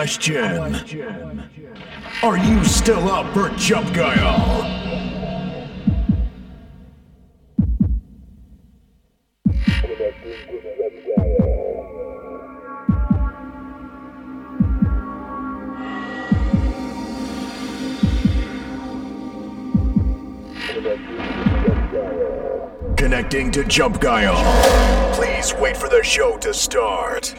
Question. Are you still up for Jump Guile? Connecting to Jump Guile. Please wait for the show to start.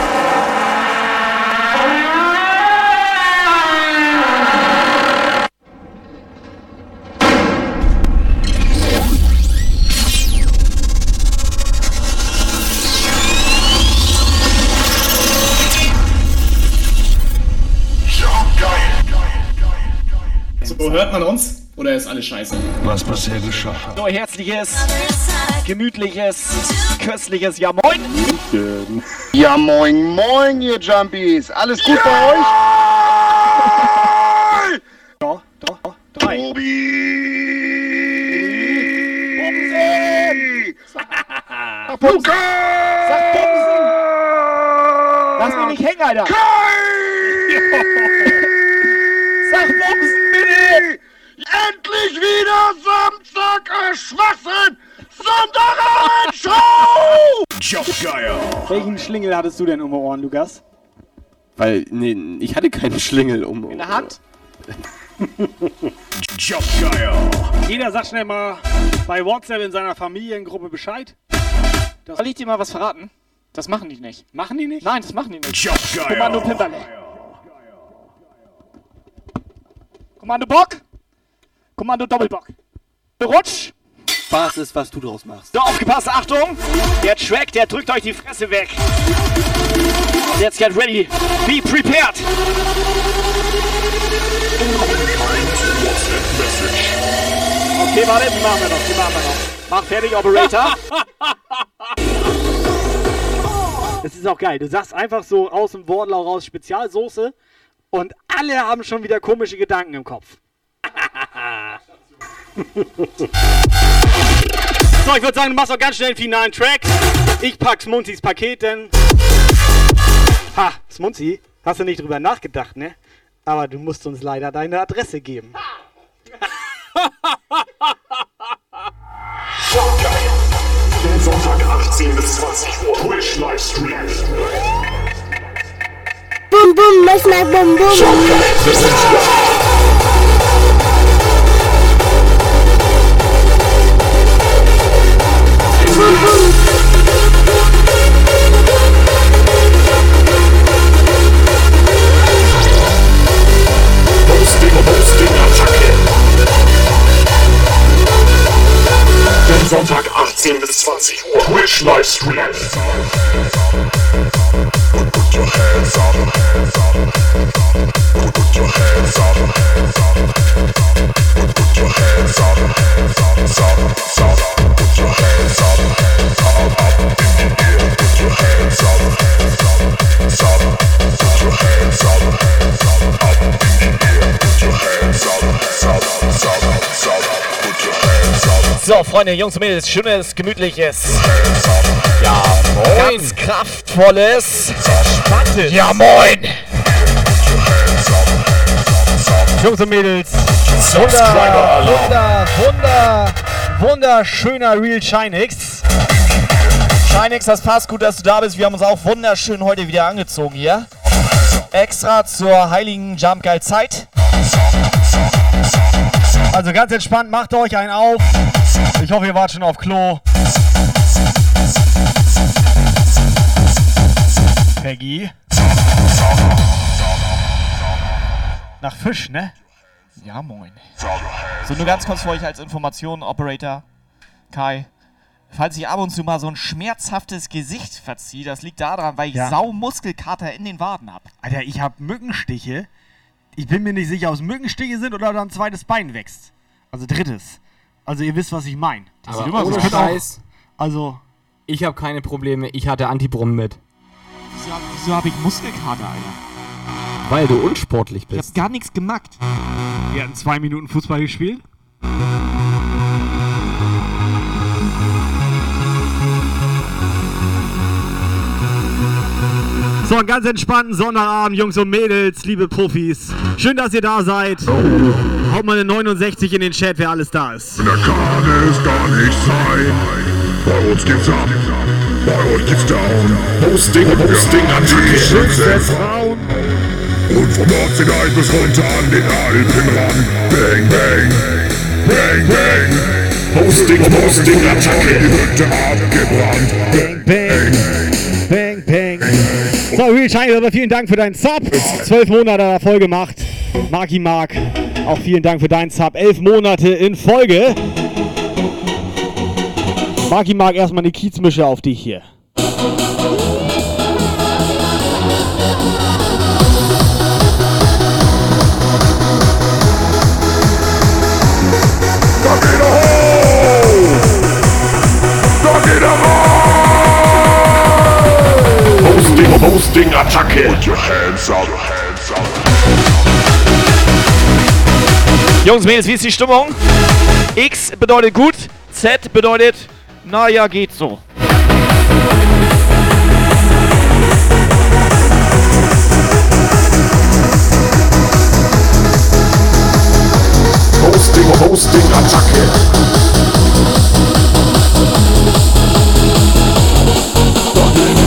So, hört man uns? Oder ist alles scheiße? Was bisher geschah. So, herzliches, gemütliches, köstliches Ja Moin. Ja, moin, moin, ihr Jumpies. Alles gut bei euch? Da, da, da, drei. Tobi! Lukas! Sag Bumsen! Lass mich nicht hängen, Alter! Sag Bumsen, bitte! Endlich wieder Samstag, äh, Schwachsinn! Sonntagabend Show! Jump Guile. Welchen Schlingel hattest du denn um die Ohren, Lukas? Weil, nee, ich hatte keinen Schlingel um. In der Hand? Guile. Jeder sagt schnell mal bei WhatsApp in seiner Familiengruppe Bescheid. Soll ich dir mal was verraten? Das machen die nicht. Machen die nicht? Nein, das machen die nicht. Jump Kommando. Pimperle. Kommando Bock. Kommando Doppelbock. Rutsch. Spaß ist, was du draus machst. So, aufgepasst, Achtung! Der Track, der drückt euch die Fresse weg. Let's get ready. Be prepared. Okay, warte, die machen wir noch, die machen wir noch. Mach fertig, Operator. Das ist auch geil. Du sagst einfach so aus dem Wortlaut raus Spezialsoße und alle haben schon wieder komische Gedanken im Kopf. So, ich würde sagen, du machst auch ganz schnell den finalen Track. Ich pack Smunzis Paket, denn. Ha, Smunzi, hast du nicht drüber nachgedacht, ne? Aber du musst uns leider deine Adresse geben. Sonntag 18 bis 20 Uhr Twitch Livestream. Boom boom, let's make boom boom. Boom Sonntag 18 bis 20 Uhr Twitch Livestream. Put your hands up. Put your hands up. Put your hands up. Put your hands up. Up, up in the air. Put your hands up. Put your hands up. Up in the air. Put your hands up. Hands up. So, Freunde, Jungs und Mädels, schönes, gemütliches, Ja, ganz kraftvolles. Ja, moin. Jungs und Mädels, Subscriber wunder, wunder, wunderschöner Real Shinix. Shinix, das passt gut, dass du da bist. Wir haben uns auch wunderschön heute wieder angezogen hier. Extra zur heiligen Jump Geil Zeit. Also ganz entspannt, macht euch einen auf. Ich hoffe, ihr wart schon auf Klo. Peggy. Nach Fisch, ne? Ja, moin. So, nur ganz kurz für euch als Information, Operator Kai. Falls ich ab und zu mal so ein schmerzhaftes Gesicht verziehe, das liegt daran, weil ich Ja. Saumuskelkater in den Waden habe. Alter, ich hab Mückenstiche. Ich bin mir nicht sicher, ob es Mückenstiche sind oder da ein zweites Bein wächst. Also drittes. Also ihr wisst, was ich meine. Das Aber sieht immer so- ohne könnte auch- Scheiß, Also, ich habe keine Probleme. Ich hatte Antibrunnen mit. Wieso, hab- wieso habe ich Muskelkater, Alter? Weil du unsportlich Ich bist. hab gar nichts gemacht. wir hatten zwei Minuten Fußball gespielt. So, einen ganz entspannten Sonnabend, Jungs und Mädels, liebe Profis. Schön, dass ihr da seid. Haut mal eine 69 in den Chat, wer alles da ist. Da kann es gar nicht sein. Bei uns gibt's ab, bei uns gibt's down. Hosting, Hosting, Attacke, Schütze, Frauen. Und vom Nordseedeich bis runter an den Alpen ran. Bang, bang, bang, bang. Hosting, Hosting, Attacke, die Hütte abgebrannt. Bang, Bang, bang, bang. So, Real Shiny, aber vielen Dank für deinen Sub. Zwölf Monate hat voll gemacht. Marki Mark, auch vielen Dank für deinen Sub. Elf Monate in Folge. Marki Mark, erstmal eine Kiezmische auf dich hier. Da geht er hoch! Da geht er raus! Hosting, Hosting, Attacke! Put your hands up, hands up. Jungs, Mädels, wie ist die Stimmung? X bedeutet gut, Z bedeutet, naja, geht so. Hosting, Hosting, Attacke!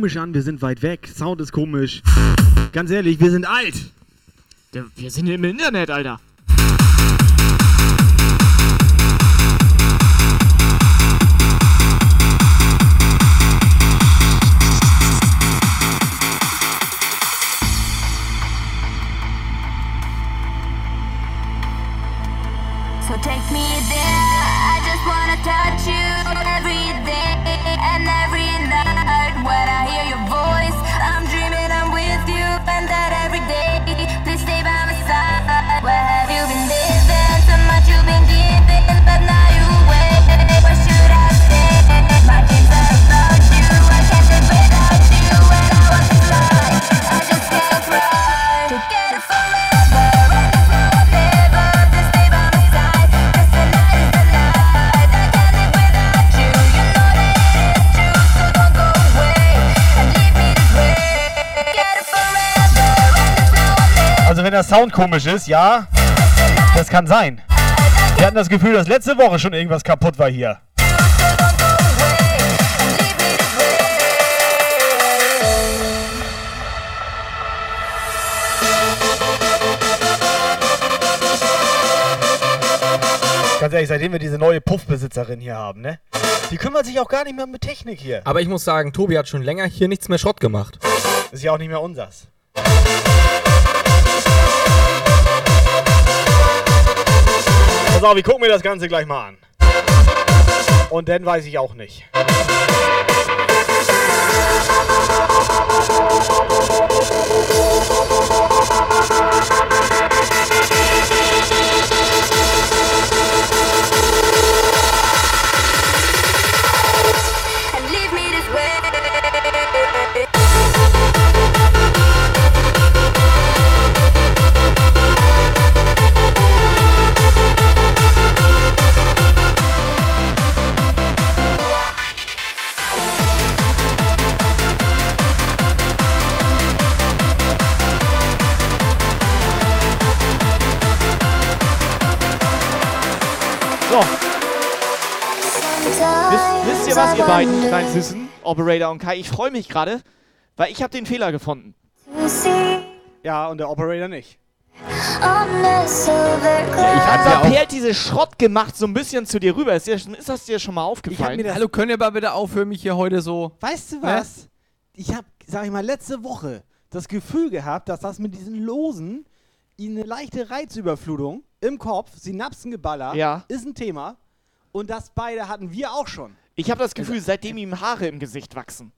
komisch an, wir sind weit weg. Sound ist komisch. Ganz ehrlich, wir sind alt. Wir sind im Internet, Alter. Wenn der Sound komisch ist, ja, das kann sein. Wir hatten das Gefühl, dass letzte Woche schon irgendwas kaputt war hier. Ganz ehrlich, seitdem wir diese neue Puffbesitzerin hier haben, ne? Die kümmert sich auch gar nicht mehr mit Technik hier. Aber ich muss sagen, Tobi hat schon länger hier nichts mehr Schrott gemacht. Ist ja auch nicht mehr unsers. Pass auf, ich guck mir das Ganze gleich mal an. Und dann weiß ich auch nicht. And was, ihr beiden kleinen Süßen, Operator und Kai? Ich freue mich gerade, Weil ich habe den Fehler gefunden. Ja, und der Operator nicht. Also P hat diese Schrott gemacht, so ein bisschen zu dir rüber. Ist, dir, ist das dir schon mal aufgefallen? Hallo, könnt ihr mal bitte aufhören, mich hier heute so. Weißt du was? Ich habe, sag ich mal, letzte Woche das Gefühl gehabt, dass das mit diesen Losen ihnen eine leichte Reizüberflutung im Kopf, Synapsengeballer, Ja. ist ein Thema. Und das beide hatten wir auch schon. Ich habe das Gefühl, seitdem ihm Haare im Gesicht wachsen.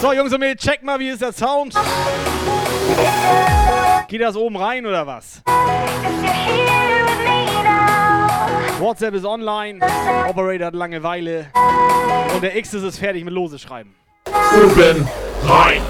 So, Jungs und Mädels, check mal, wie ist der Sound? Geht das oben rein oder was? WhatsApp ist online, Operator hat Langeweile und der X ist es fertig mit Lose schreiben. Oben rein.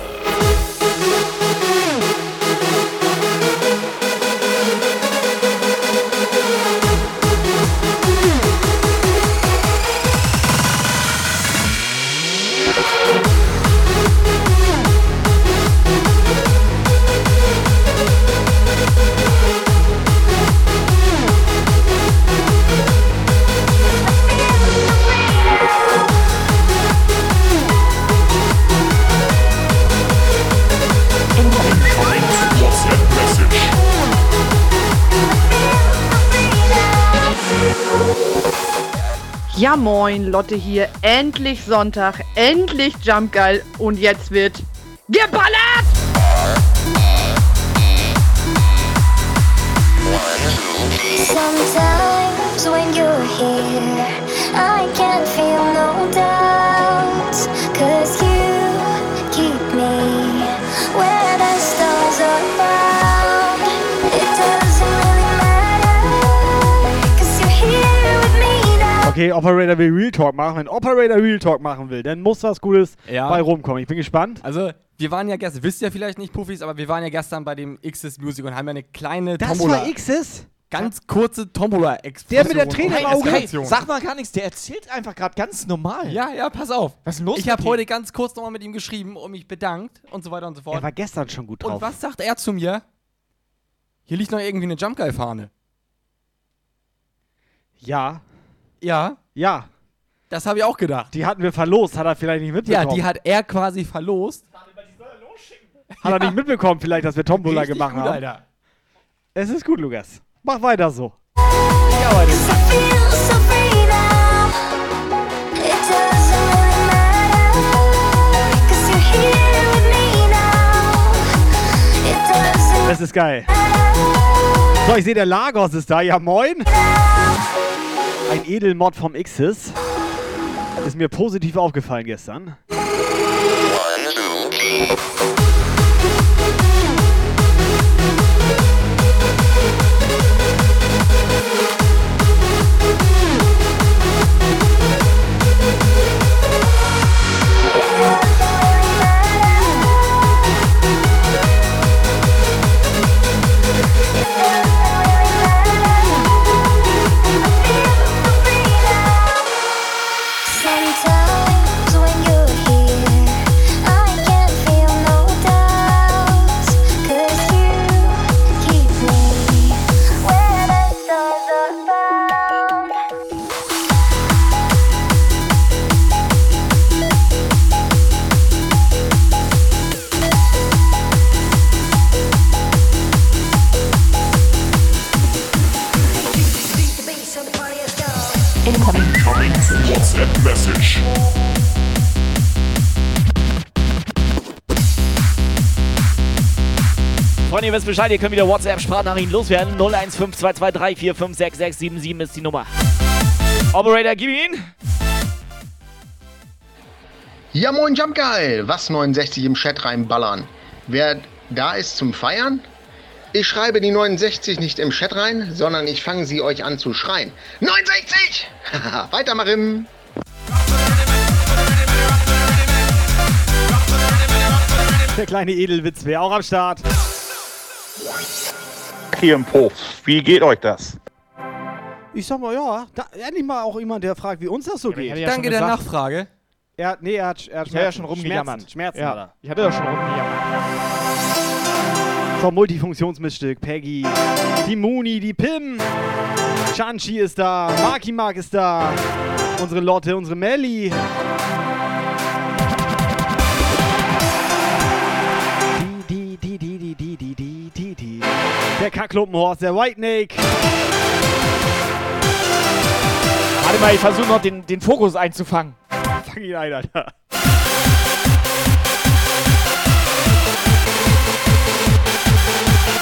Ja moin, Lotte hier. Endlich Sonntag, endlich Jump Geil und jetzt wird geballert! Sometimes when you're here, I can't feel no doubts. Cause you Okay, Operator will Real Talk machen. Wenn Operator Real Talk machen will, dann muss was Gutes Ja. bei rumkommen. Ich bin gespannt. Also, wir waren ja gestern, wisst ihr vielleicht nicht, Puffis, aber wir waren ja gestern bei dem X's Music und haben ja eine kleine Das Tombola. war X's? Ganz kurze tombola Der mit der Träne im Auge? Hey, sag mal gar nichts, der erzählt einfach gerade ganz normal. Ja, ja, pass auf. Was ist denn los Ich habe heute ganz kurz nochmal mit ihm geschrieben und mich bedankt und so weiter und so fort. Er war gestern schon gut drauf. Und was sagt er zu mir? Hier liegt noch irgendwie eine Jump Guy Fahne. Ja, Ja, ja. das habe ich auch gedacht. Die hatten wir verlost, hat er vielleicht nicht mitbekommen. Ja, die hat er quasi verlost. Hat er nicht mitbekommen, vielleicht, dass wir Tombola Richtig gemacht gut, haben. Alter. Es ist gut, Lukas. Mach weiter so. It doesn't Das ist geil. So, ich sehe, der Lagos ist da. Ja, moin. Ein Edelmod vom X's. Ist mir positiv aufgefallen gestern. Sometimes wisst Bescheid, ihr könnt wieder WhatsApp-Sprachnachrichten loswerden. 015223456677 ist die Nummer. Operator, gib ihn. Ja moin Jump Geil, was 69 im Chat reinballern. Wer da ist zum Feiern? Ich schreibe die 69 nicht im Chat rein, sondern ich fange sie euch an zu schreien. 69! Weitermachen! Der kleine Edelwitz wäre auch am Start. Hier im Puff. Wie geht euch das? Ich sag mal, ja, da, endlich mal auch jemand, der fragt, wie uns das so ich geht. ja Danke der. Nachfrage. Er hat, nee, er hat, er hat ja schon rumgejammert. Schmerzen, Schmerzen Ja, ich hatte ja schon rumgejammert. noch Multifunktionsmissstück. Peggy, die Muni, die Pim. Chanchi ist da. Marky Mark ist da. Unsere Lotte, unsere Melli. Der Kackklumpenhorst, der White Snake. Warte mal, ich versuche noch den, den Fokus einzufangen. Fang ihn ein, Alter.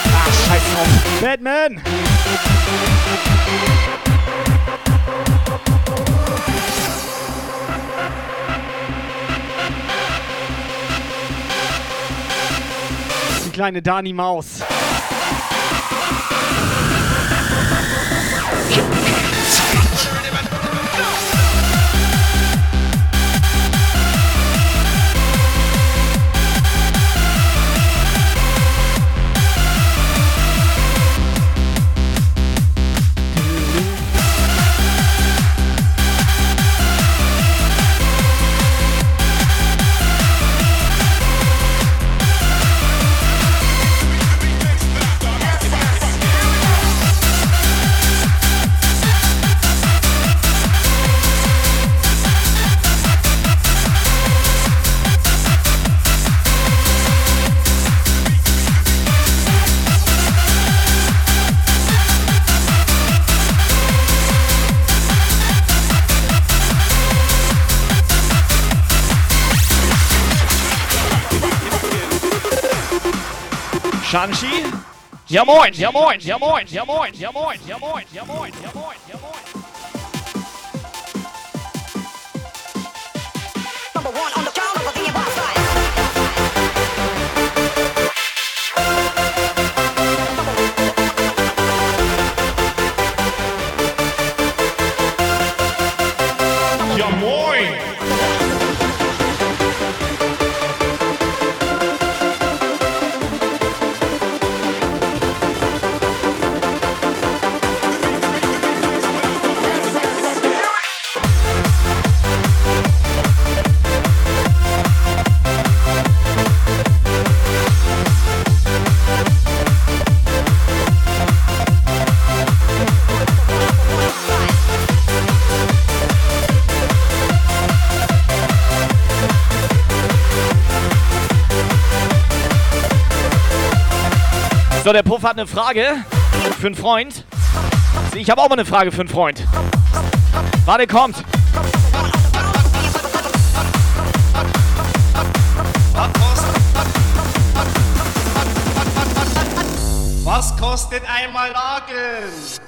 Ah, scheiß drauf. Batman! Die kleine Dani Maus. Shanshi? Ja moin, ja moin, ja moin, ja moin, ja moin, ja moin, ja moin, ja moin, ja moin. Der Puff hat eine Frage für einen Freund. Ich habe auch mal eine Frage für einen Freund. Warte, kommt. Was kostet einmal Nageln?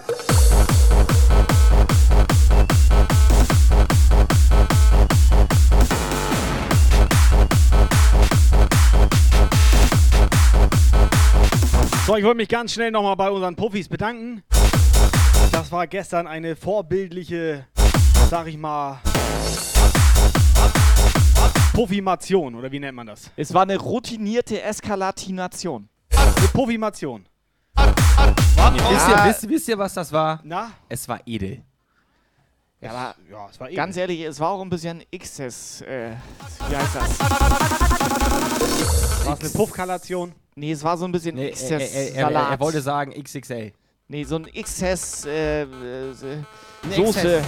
So, ich wollte mich ganz schnell nochmal bei unseren Profis bedanken. Das war gestern eine vorbildliche, sag ich mal, Puffimation, oder wie nennt man das? Es war eine routinierte Eskalatination. Eine Puffimation. Wisst, ihr, wisst, wisst ihr, was das war? Na? Es war edel. Ja, aber Ja, es war eh. ganz ehrlich, es war auch ein bisschen Exzess. Äh, wie heißt das? War es eine Puffkalation? Nee, es war so ein bisschen Nee, er, Exzess. er, er, er, er wollte sagen XXL. Nee, so ein Exzess äh, äh, Soße.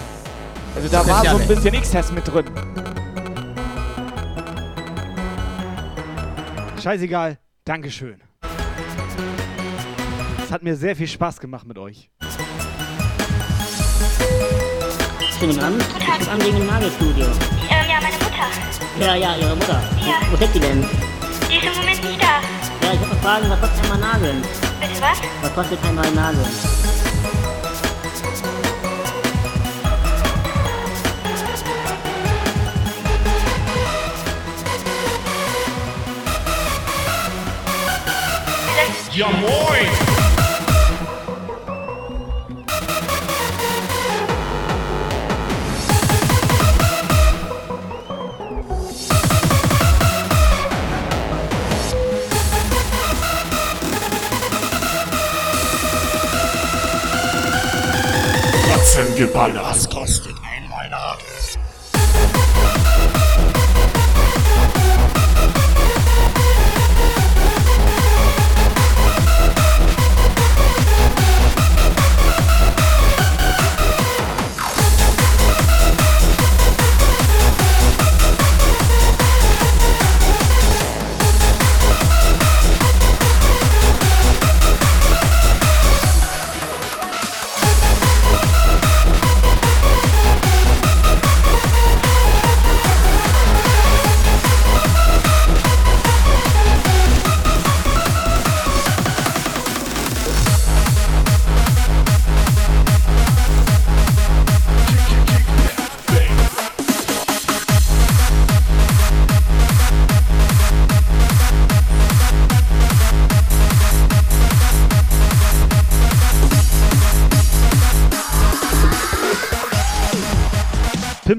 Also da war so ein bisschen Exzess mit drin. Scheißegal. Dankeschön. Es hat mir sehr viel Spaß gemacht mit euch. Schönen Abend. Ich rufe an wegen dem Nagelstudio. Ähm, ja, meine Mutter. Ja, ja, Ihre Mutter. Ja. Wo steckt die denn? Die ist im Moment nicht da. Ja, ich wollte fragen, was kostet einmal Nageln? Bitte was? Was kostet einmal Nageln? Ja moin! Geballert.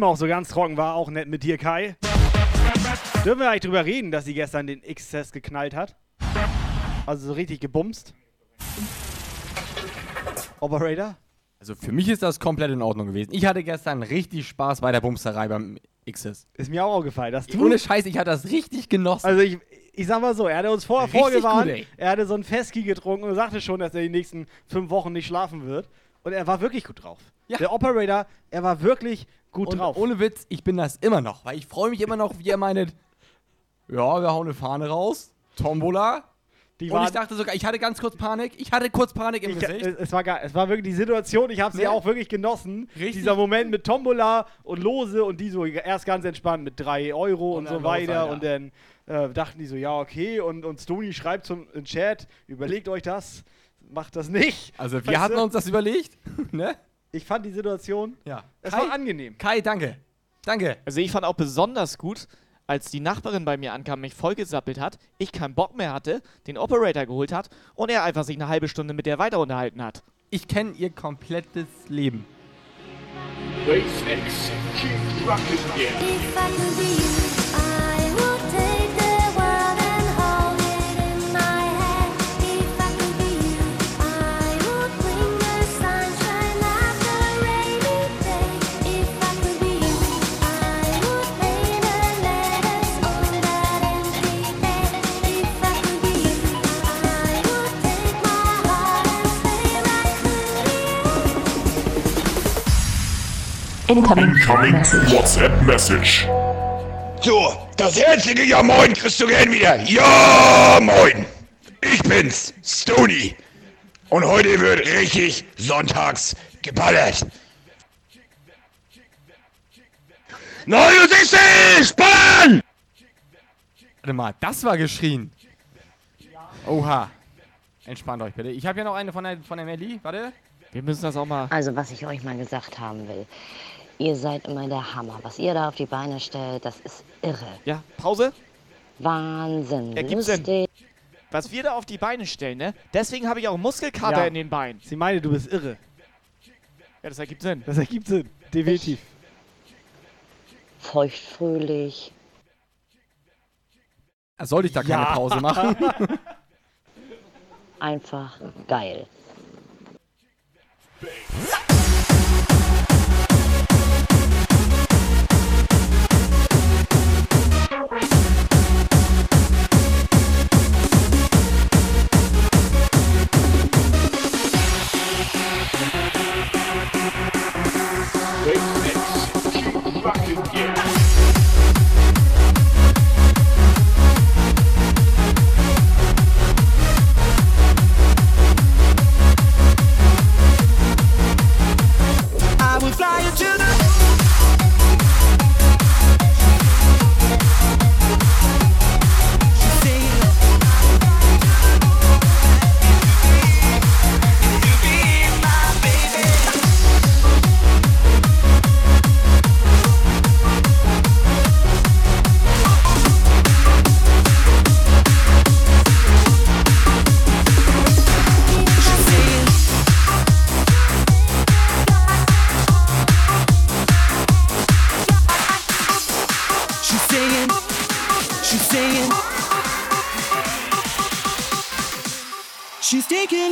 Auch so ganz trocken war, auch nett mit dir, Kai. Dürfen wir eigentlich drüber reden, dass sie gestern den X-Test geknallt hat? Also so richtig gebumst? Operator? Also für mich ist das komplett in Ordnung gewesen. Ich hatte gestern richtig Spaß bei der Bumsterei beim XS. Ist mir auch aufgefallen. Dass du Ohne Scheiß, ich hatte das richtig genossen. Also ich, ich sag mal so, er hatte uns vorher Richtig vorgewarnt, gut, er hatte so ein Feski getrunken und sagte schon, dass er die nächsten fünf Wochen nicht schlafen wird. Und er war wirklich gut drauf. Ja. Der Operator, er war wirklich gut Und drauf. ohne Witz, ich bin das immer noch, weil ich freue mich immer noch, wie er meinet, ja, wir hauen eine Fahne raus, Tombola. Die und ich dachte sogar, ich hatte ganz kurz Panik, ich hatte kurz Panik im Ich, Gesicht. es, war geil. Es war wirklich die Situation, ich habe sie Ne? auch wirklich genossen. Richtig. Dieser Moment mit Tombola und Lose und die so erst ganz entspannt mit 3 Euro und, Und so weiter. Alter. Und dann äh, dachten die so, ja, okay. Und, und Stony schreibt zum im Chat, überlegt euch das, macht das nicht. also wir Weißt hatten du? uns das überlegt, ne? Ich fand die Situation, Ja. es Kai, war angenehm. Kai, danke. Danke. Also ich fand auch besonders gut, als die Nachbarin bei mir ankam, mich vollgesappelt hat, ich keinen Bock mehr hatte, den Operator geholt hat und er einfach sich eine halbe Stunde mit der weiter unterhalten hat. Ich kenne ihr komplettes Leben. Wave X, keep rocking here. Incoming WhatsApp Message. So, das herzliche Ja Moin kriegst du gern wieder. Ja Moin. Ich bin's, Stony. Und heute wird richtig sonntags geballert. 69! Ballern! Warte mal, das war geschrien. Oha. Entspannt euch bitte. Ich habe ja noch eine von der, von der Melli. Warte. Wir müssen das auch mal. Also, was ich euch mal gesagt haben will. Ihr seid immer der Hammer. Was ihr da auf die Beine stellt, das ist irre. Ja, Pause. Wahnsinn. Ergibt Sinn. lustig. Was wir da auf die Beine stellen, ne? Deswegen habe ich auch Muskelkater Ja. in den Beinen. Sie meine, du bist irre. Ja, das ergibt Sinn. Das ergibt Sinn. Definitiv. Feuchtfröhlich. Sollte ich da keine Ja. Pause machen? Einfach geil. Wave X, keep rocking here.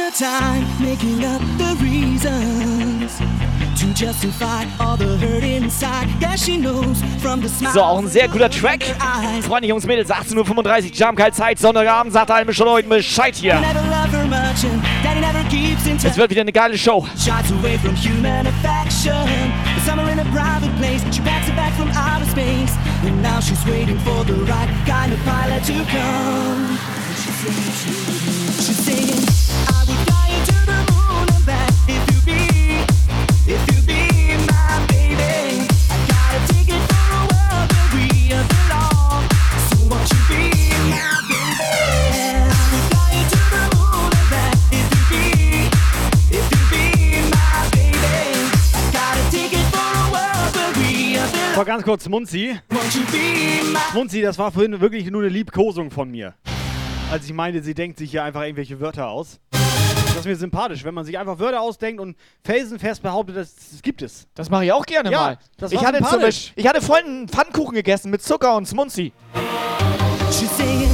Her time making up the reasons to justify all the hurt inside. Yeah, she knows from the smile. So, auch ein sehr guter Track. Freunde, Jungs, Mädels, 18.35 Uhr, Jamkalt-Zeit, Sonntagabend, sagt allen schon heute Bescheid hier. Es wird wieder eine geile Show. Shots away from human affection. The summer in a private place. She packs it back from outer space. And now she's waiting for the right kind of pilot to come. She's saying, Mal ganz kurz, Munzi. Munzi, das war vorhin wirklich nur eine Liebkosung von mir. Als ich meinte, sie denkt sich hier einfach irgendwelche Wörter aus. Das ist mir sympathisch, wenn man sich einfach Wörter ausdenkt und felsenfest behauptet, das, das gibt es. Das mache ich auch gerne Ja, mal. das ich, hatte zum. Beispiel, ich hatte vorhin einen Pfannkuchen gegessen mit Zucker und Smunzi. She's saying,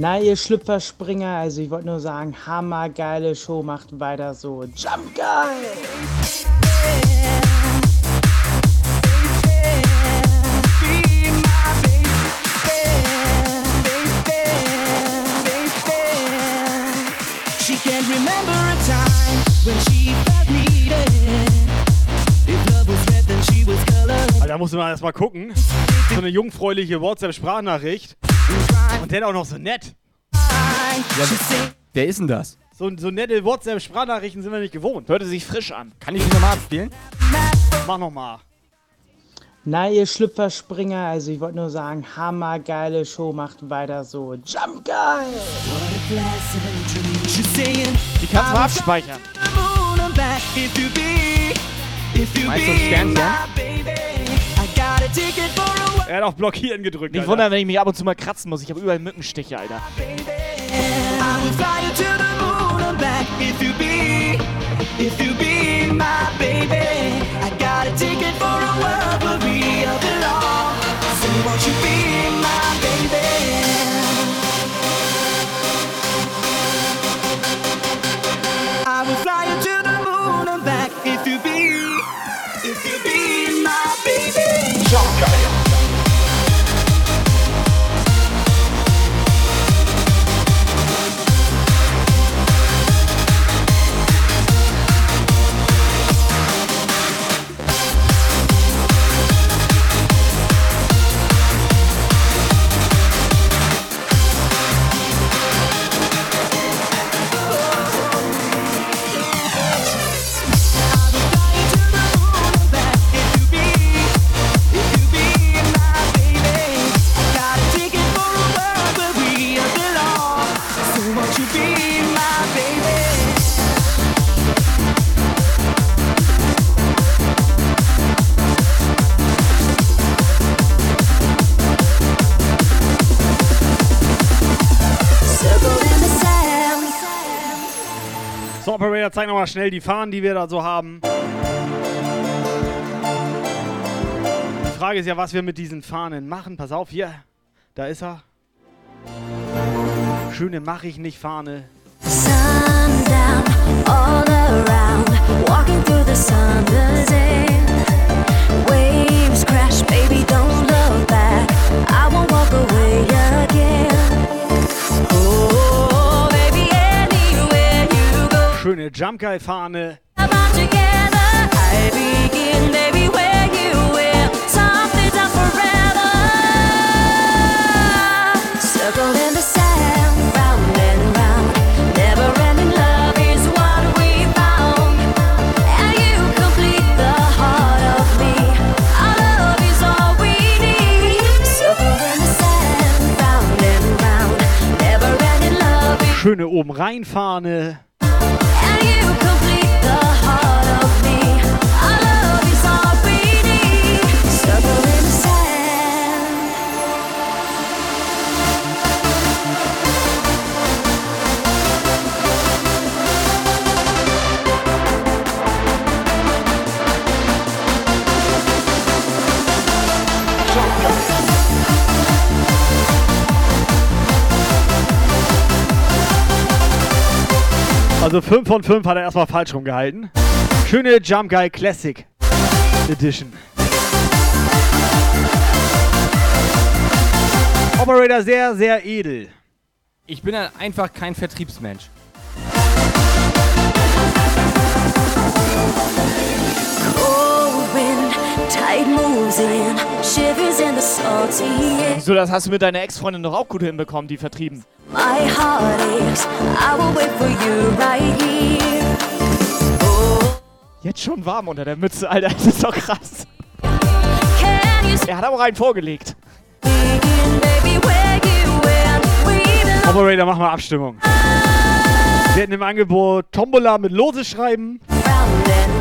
Na, ihr Schlüpferspringer, also ich wollte nur sagen, hammergeile Show, macht weiter so. Jump geil! She can't remember a time when she felt needed. If love was red, then she was colored. Alter, muss man erstmal gucken. So eine jungfräuliche WhatsApp-Sprachnachricht. Und der auch noch so nett. Wer ist denn das? So, so nette WhatsApp-Sprachnachrichten sind wir nicht gewohnt. Hörte sich frisch an. Kann ich die nochmal abspielen? Mach nochmal. Na, ihr Schlüpferspringer, also ich wollte nur sagen, hammergeile Show, macht weiter so. Jump geil! Die kannst du mal abspeichern. Meinst du ein Sternchen? Er hat auf Blockieren gedrückt. Nicht Alter. wundern, wenn ich mich ab und zu mal kratzen muss. Ich habe überall Mückenstiche, Alter. You be, if you be my baby. Operator, zeig nochmal schnell die Fahnen, die wir da so haben. Die Frage ist ja, was wir mit diesen Fahnen machen. Pass auf, hier. Da ist er. Schöne mach ich nicht Fahne. Oh, Schöne Jump Guy Fahne. Schöne oben rein Fahne. You complete the heart of me. Also 5 von 5 hat er erstmal falsch rumgehalten. Schöne Jump Guy Classic Edition. Operator sehr, sehr edel. Ich bin halt einfach kein Vertriebsmensch. Cold wind, tide moves in, So, das hast du mit deiner Ex-Freundin doch auch gut hinbekommen, die vertrieben. My heart aches, I will wait for you right here. Jetzt schon warm unter der Mütze, Alter. Das ist doch krass. Er hat aber einen vorgelegt. Operator, mach mal Abstimmung. Wir hätten im Angebot Tombola mit Lose schreiben.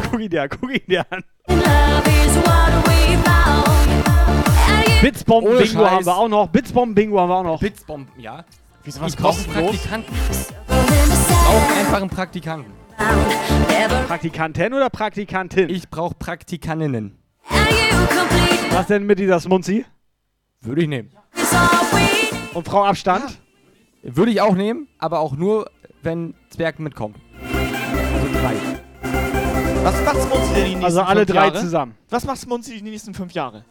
Guck ihn dir an, guck ihn dir an. Blitzbomben Ohne Bingo Scheiß. haben wir auch noch. Blitzbomben Bingo haben wir auch noch. Blitzbomben, ja. Wieso Ich brauche einen Praktikanten. Ich brauche einfach einen Praktikanten. Praktikantin oder Praktikantin? Ich brauche Praktikantinnen. Was denn mit dieser Smunzi? Würde ich nehmen. Und Frau Abstand? Würde ich auch nehmen, aber auch nur, wenn Zwerg mitkommt. Also drei. Was macht Smunzi denn die nächsten Also alle fünf drei Jahre? zusammen. Was macht Smunzi die nächsten fünf Jahre?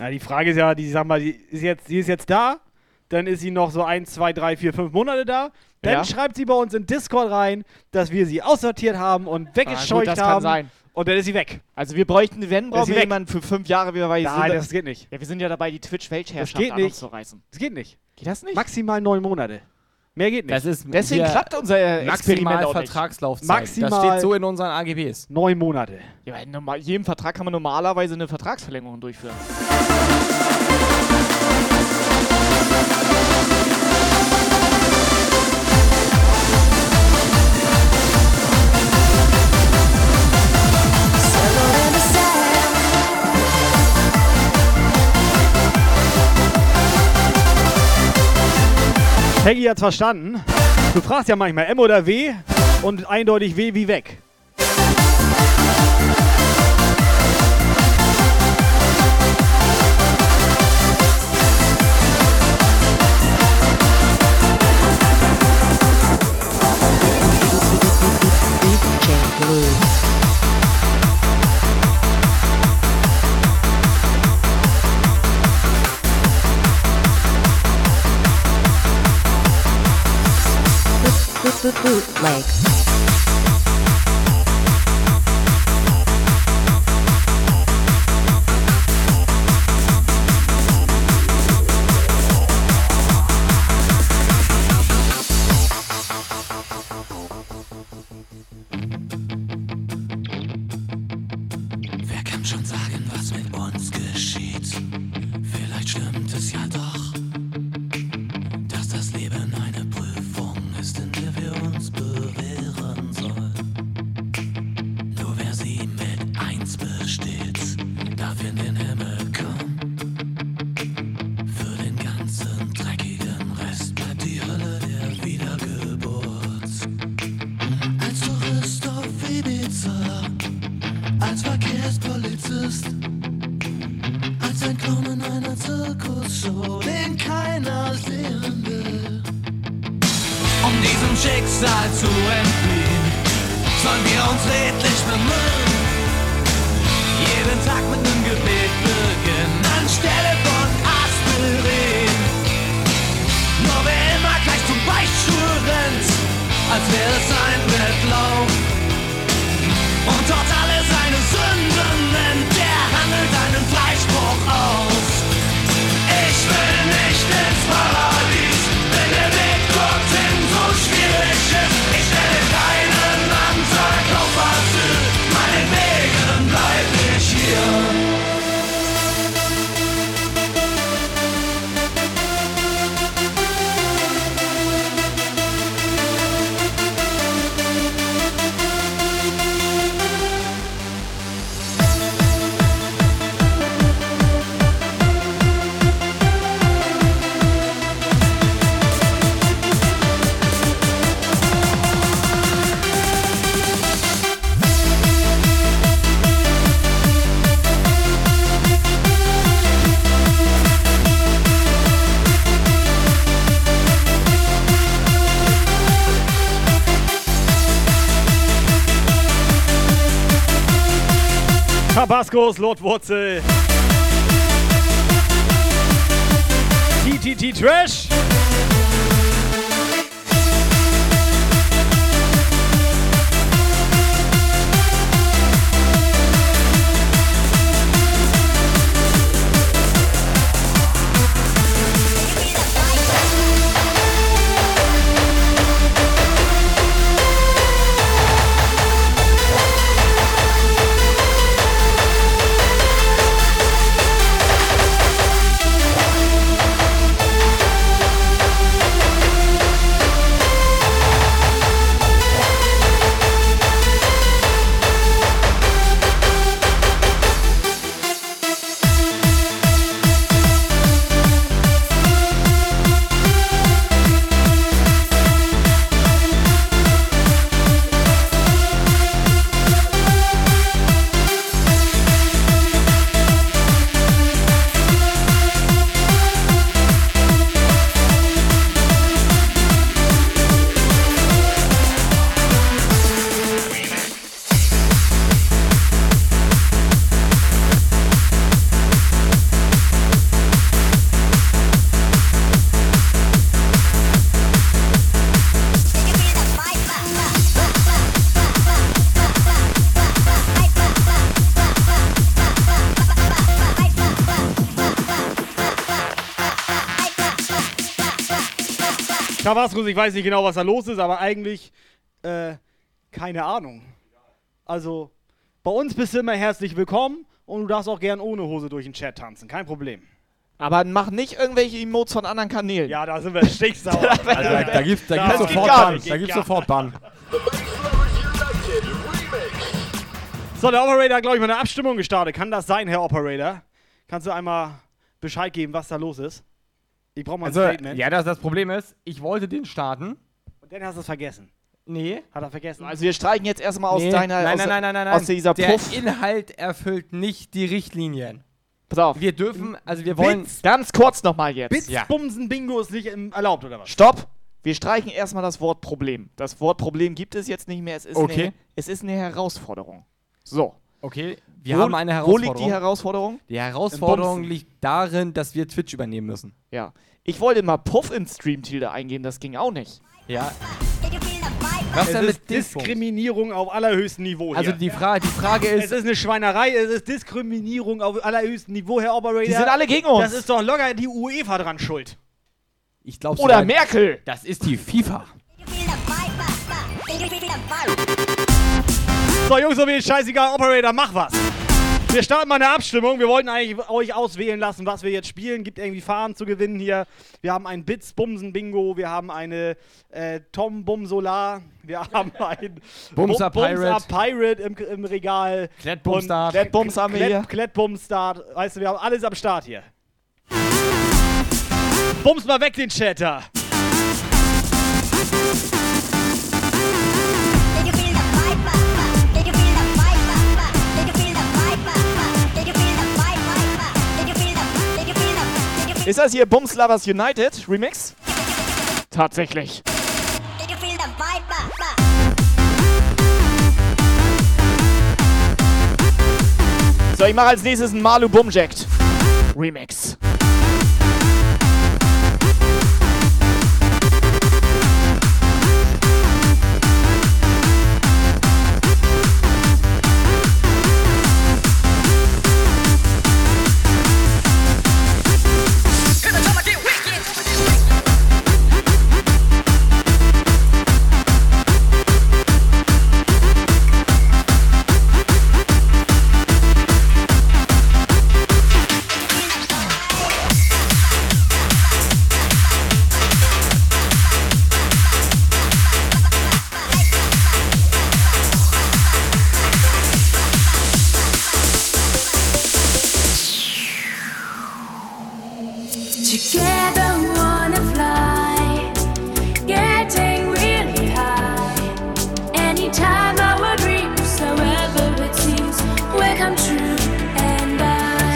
Na, die Frage ist ja, die sag mal, die ist jetzt, die ist jetzt da, dann ist sie noch so ein, zwei, drei, vier, fünf Monate da. Dann Ja. schreibt sie bei uns in Discord rein, dass wir sie aussortiert haben und weggescheucht Ah, das kann haben. sein. Und dann ist sie weg. Also wir bräuchten, wenn, brauchen wir weg. jemanden für fünf Jahre, wie wir Nein, sind- das geht nicht. Ja, wir sind ja dabei, die Twitch-Weltherrschaft geht an uns nicht. zu reißen. Das geht nicht. Geht das nicht? Maximal neun Monate. Mehr geht nicht. Das ist Deswegen hier klappt unser Experiment maximal auch. Vertragslaufzeit. Maximal- Das steht so in unseren AGBs. neun Monate. Ja, bei normal, jedem Vertrag kann man normalerweise eine Vertragsverlängerung durchführen. Peggy hat's verstanden. Du fragst ja manchmal M oder W und eindeutig W wie weg. Bootleg. Tabascos, Lord Wurzel. TTT Trash. Tabascos, ich weiß nicht genau, was da los ist, aber eigentlich äh, keine Ahnung. Also, bei uns bist du immer herzlich willkommen und du darfst auch gern ohne Hose durch den Chat tanzen, kein Problem. Aber mach nicht irgendwelche Emotes von anderen Kanälen. Ja, da sind wir stinksauer. Also, da, da gibt's, da gibt's sofort Bann. Da gibt's sofort Bann. So, der Operator hat, glaube ich, mal eine Abstimmung gestartet. Kann das sein, Herr Operator? Kannst du einmal Bescheid geben, was da los ist? Ich brauche mal ein Also, Statement. ja, das, das Problem ist, ich wollte den starten. Und dann hast du es vergessen. Nee. Hat er vergessen? Also wir streichen jetzt erstmal aus Nee, deiner nein, aus, nein, nein, nein, nein, aus dieser Der Puff. Inhalt erfüllt nicht die Richtlinien. Pass auf. Wir dürfen, also wir wollen. Bits, ganz kurz nochmal jetzt. Bits, Ja. Bumsen, Bingo ist nicht erlaubt, oder was? Stopp! Wir streichen erstmal das Wort Problem. Das Wort Problem gibt es jetzt nicht mehr. Es ist, Okay. eine, es ist eine Herausforderung. So. Okay, wir Wo- haben eine Wo Herausforderung. liegt die Herausforderung? Die Herausforderung liegt darin, dass wir Twitch übernehmen müssen. Ja. Ich wollte mal Puff ins Streamtitel eingeben, das ging auch nicht. Ja. Was Es denn ist mit Diskriminierung? Auf allerhöchstem Niveau. Also hier. die, Fra die Frage Es ist, ist eine Schweinerei, es ist Diskriminierung auf allerhöchstem Niveau, Herr Operator. Die sind alle gegen uns. Das ist doch locker die UEFA dran schuld. ich glaube Oder Merkel! Das ist die FIFA. So, Jungs, so ist scheißegal, Operator, mach was. Wir starten mal eine Abstimmung. Wir wollten eigentlich euch auswählen lassen, was wir jetzt spielen. Gibt irgendwie Fahren zu gewinnen hier. Wir haben ein Bits Bumsen Bingo. Wir haben eine äh, Tom Bum Solar. Wir haben ein Bumser Bum- Pirate. Pirate im, im Regal. Klettbumstart. Klettbums haben wir hier. Klettbumstart. Weißt du, wir haben alles am Start hier. Bums mal weg den Chatter. Ist das hier Bums Lovers United Remix? Tatsächlich. So, ich mache als nächstes einen Malu Bumject Remix.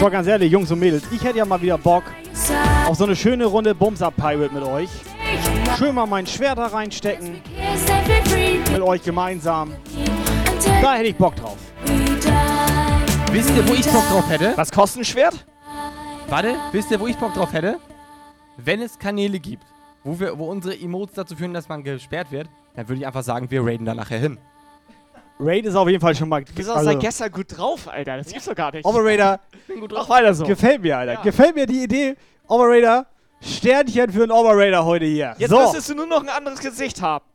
So, ganz ehrlich, Jungs und Mädels, ich hätte ja mal wieder Bock auf so eine schöne Runde Bums Up Pirate mit euch. Schön mal mein Schwert da reinstecken, mit euch gemeinsam. Da hätte ich Bock drauf. Wisst ihr, wo ich Bock drauf hätte? Was kostet ein Schwert? Warte, wisst ihr, wo ich Bock drauf hätte? Wenn es Kanäle gibt, wo, wir, wo unsere Emotes dazu führen, dass man gesperrt wird, dann würde ich einfach sagen, wir raiden da nachher hin. Raid ist auf jeden Fall schon mal. Du bist auch also- seit gestern gut drauf, Alter. Das gibt's doch gar nicht. Operator, bin gut drauf. Mach weiter so. gefällt mir, Alter. Ja. Gefällt mir die Idee. Operator, Sternchen für einen Operator heute hier. Jetzt so. müsstest du nur noch ein anderes Gesicht haben.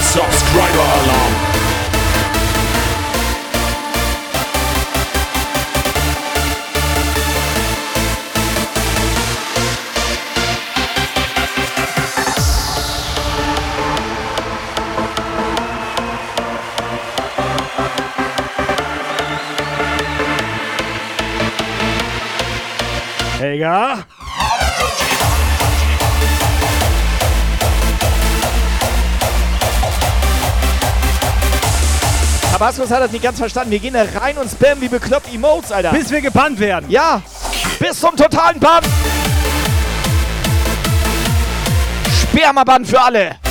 Subscriber Alarm. Helga. Tabascos hat das nicht ganz verstanden. Wir gehen da rein und spammen wie bekloppt Emotes, Alter. Bis wir gebannt werden. Ja, bis zum totalen Bann. Spermabann für alle.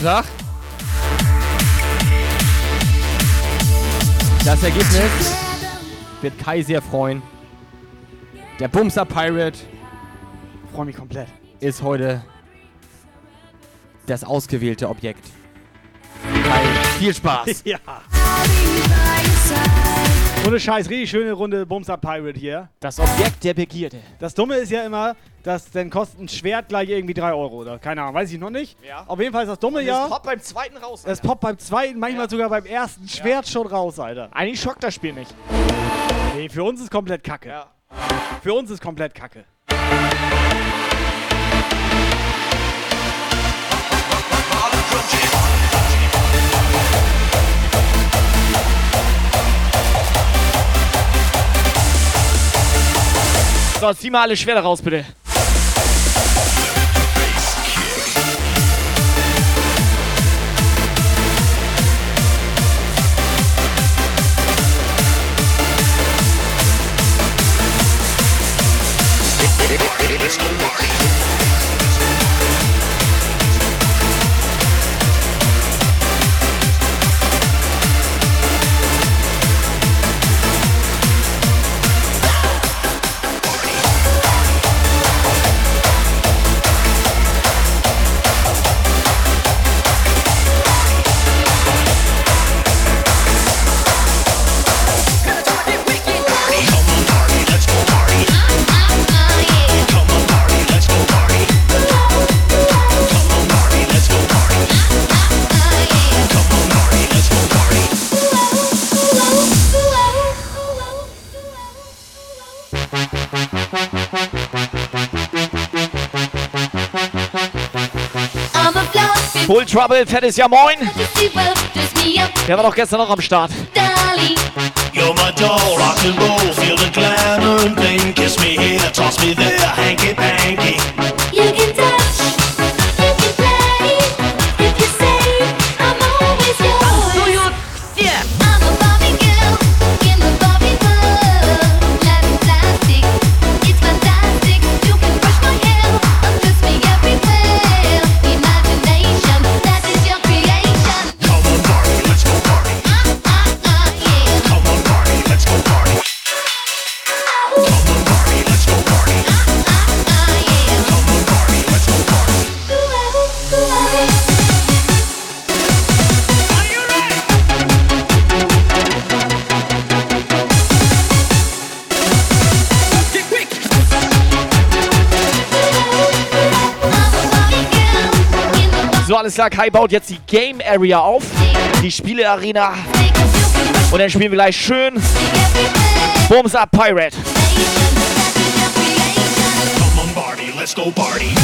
Sattelsonntag. Das Ergebnis wird Kai sehr freuen. Der Bumser Pirate Freue mich komplett. ist heute das ausgewählte Objekt. Kai, viel Spaß. ja. Ohne Scheiß, richtig schöne Runde Bums Up Pirate hier. Das Objekt der Begierde. Das Dumme ist ja immer, dass dann kostet ein Schwert gleich irgendwie 3 Euro oder keine Ahnung, weiß ich noch nicht. Ja. Auf jeden Fall ist das Dumme Und ja. Es poppt beim zweiten raus. Es poppt beim zweiten, manchmal sogar beim ersten Schwert schon raus, Alter. Eigentlich schockt das Spiel nicht. Nee, für uns ist komplett Kacke. Ja. Für uns ist komplett Kacke. So, zieh mal alle Schwerter raus, bitte. Mr. party. Full Trouble, fettes Ja Moin. Der war doch gestern noch am Start. You're my doll, rock and roll, feel the glamour and bling. Kiss me here, toss me there, hanky panky. Klar, Kai baut jetzt die Game Area auf. Die Spielearena. Und dann spielen wir gleich schön Bums Up Pirate. Come on, party, let's go party.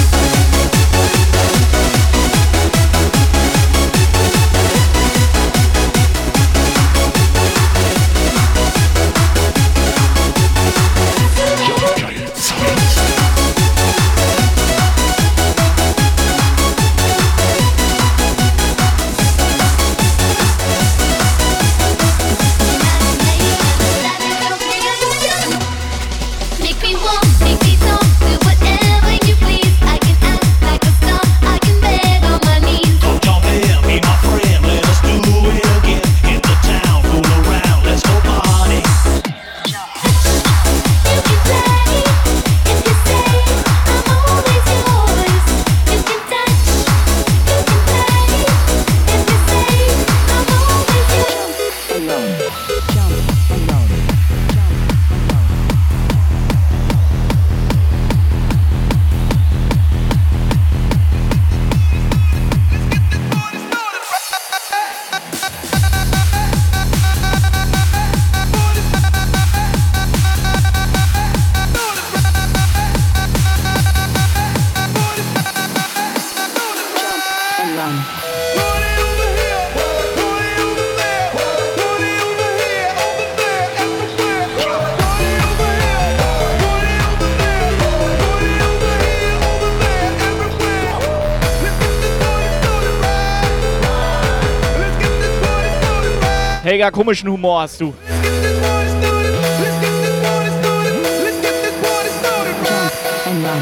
Helga, komischen Humor hast du.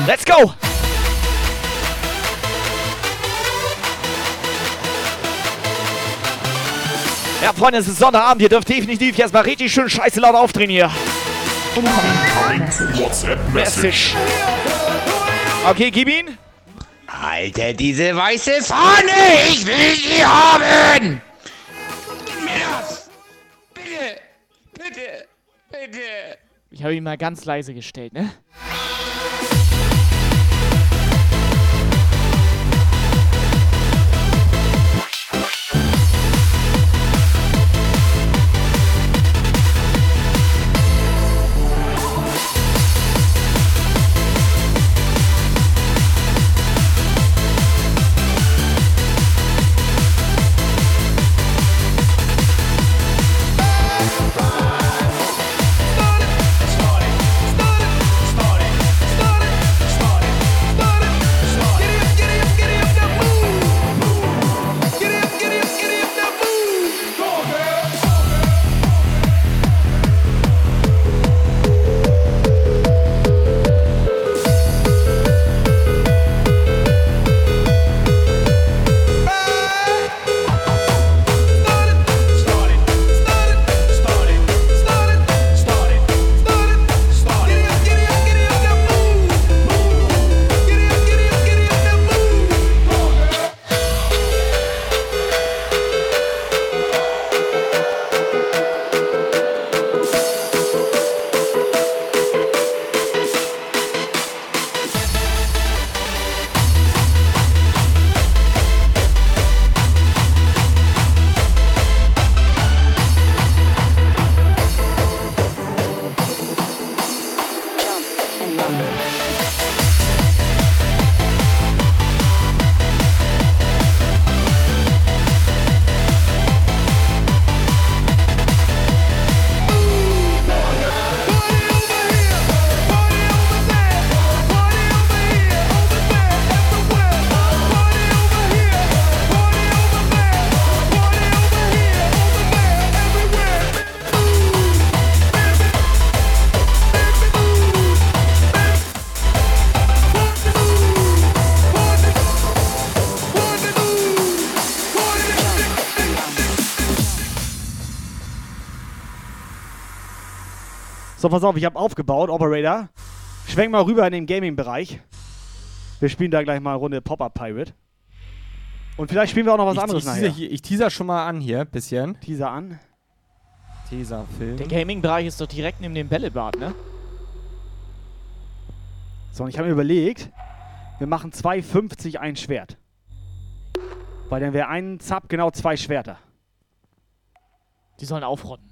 Let's go! Ja, Freunde, es ist Sonnabend. Ihr dürft definitiv jetzt mal richtig schön scheiße laut aufdrehen hier. Message. Okay, gib ihn. Alter, diese weiße Fahne, ich will sie haben! Habe ihn mal ganz leise gestellt, ne? Pass auf, ich habe aufgebaut, Operator. Schwenk mal rüber in den Gaming-Bereich. Wir spielen da gleich mal eine Runde Pop-Up Pirate. Und vielleicht spielen wir auch noch was ich, anderes ich, nachher. teaser hier, ich teaser schon mal an hier, bisschen. Teaser an. Teaser-Film. Der Gaming-Bereich ist doch direkt neben dem Bällebad, ne? So, und ich habe mir überlegt, wir machen 2,50 ein Schwert. Weil dann wäre ein Zap genau zwei Schwerter. Die sollen aufrotten.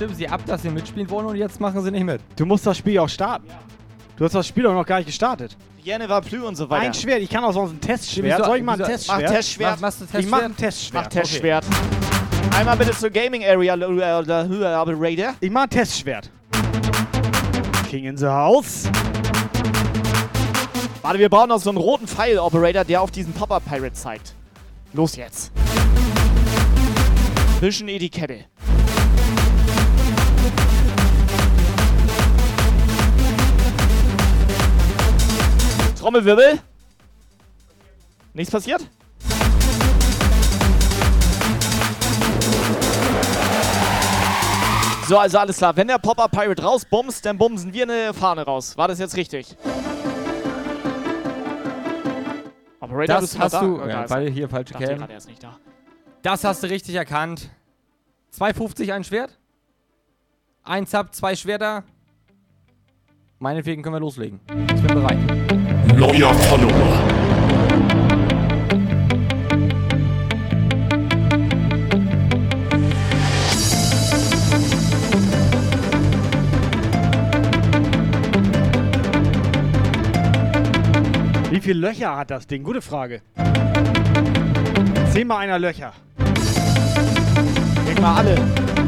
Stimmen sie ab, dass sie mitspielen wollen und jetzt machen sie nicht mit. Du musst das Spiel auch starten. Du hast das Spiel auch noch gar nicht gestartet. Jenne war Plü und so weiter. Ein Schwert, ich kann auch sonst ein Testschwert. Wieso- Soll ich mal ein Testschwert? Mach Testschwert. Mach- machst du Ich mach Testschwert? ein Testschwert. Mach Testschwert. Einmal bitte zur Gaming Area, äh, Operator. Ich mach ein Testschwert. King in the House. Warte, wir brauchen noch so einen roten Pfeil, Operator, der auf diesen Pop-Up Pirate zeigt. Los jetzt. Bisschen Etikette. Trommelwirbel. Nichts passiert? So, also alles klar. Wenn der Pop-Up Pirate rausbumst, dann bumsen wir eine Fahne raus. War das jetzt richtig? Operator, Das hast du. Oh, da Ja, er. weil hier falsche Cam. da. Das hast du richtig erkannt. 2,50 ein Schwert. Ein Zap, zwei Schwerter. Meinetwegen können wir loslegen. Ich bin bereit. Neuer Follower. Wie viele Löcher hat das Ding? Gute Frage. Zähl mal einer Löcher. Denk mal alle.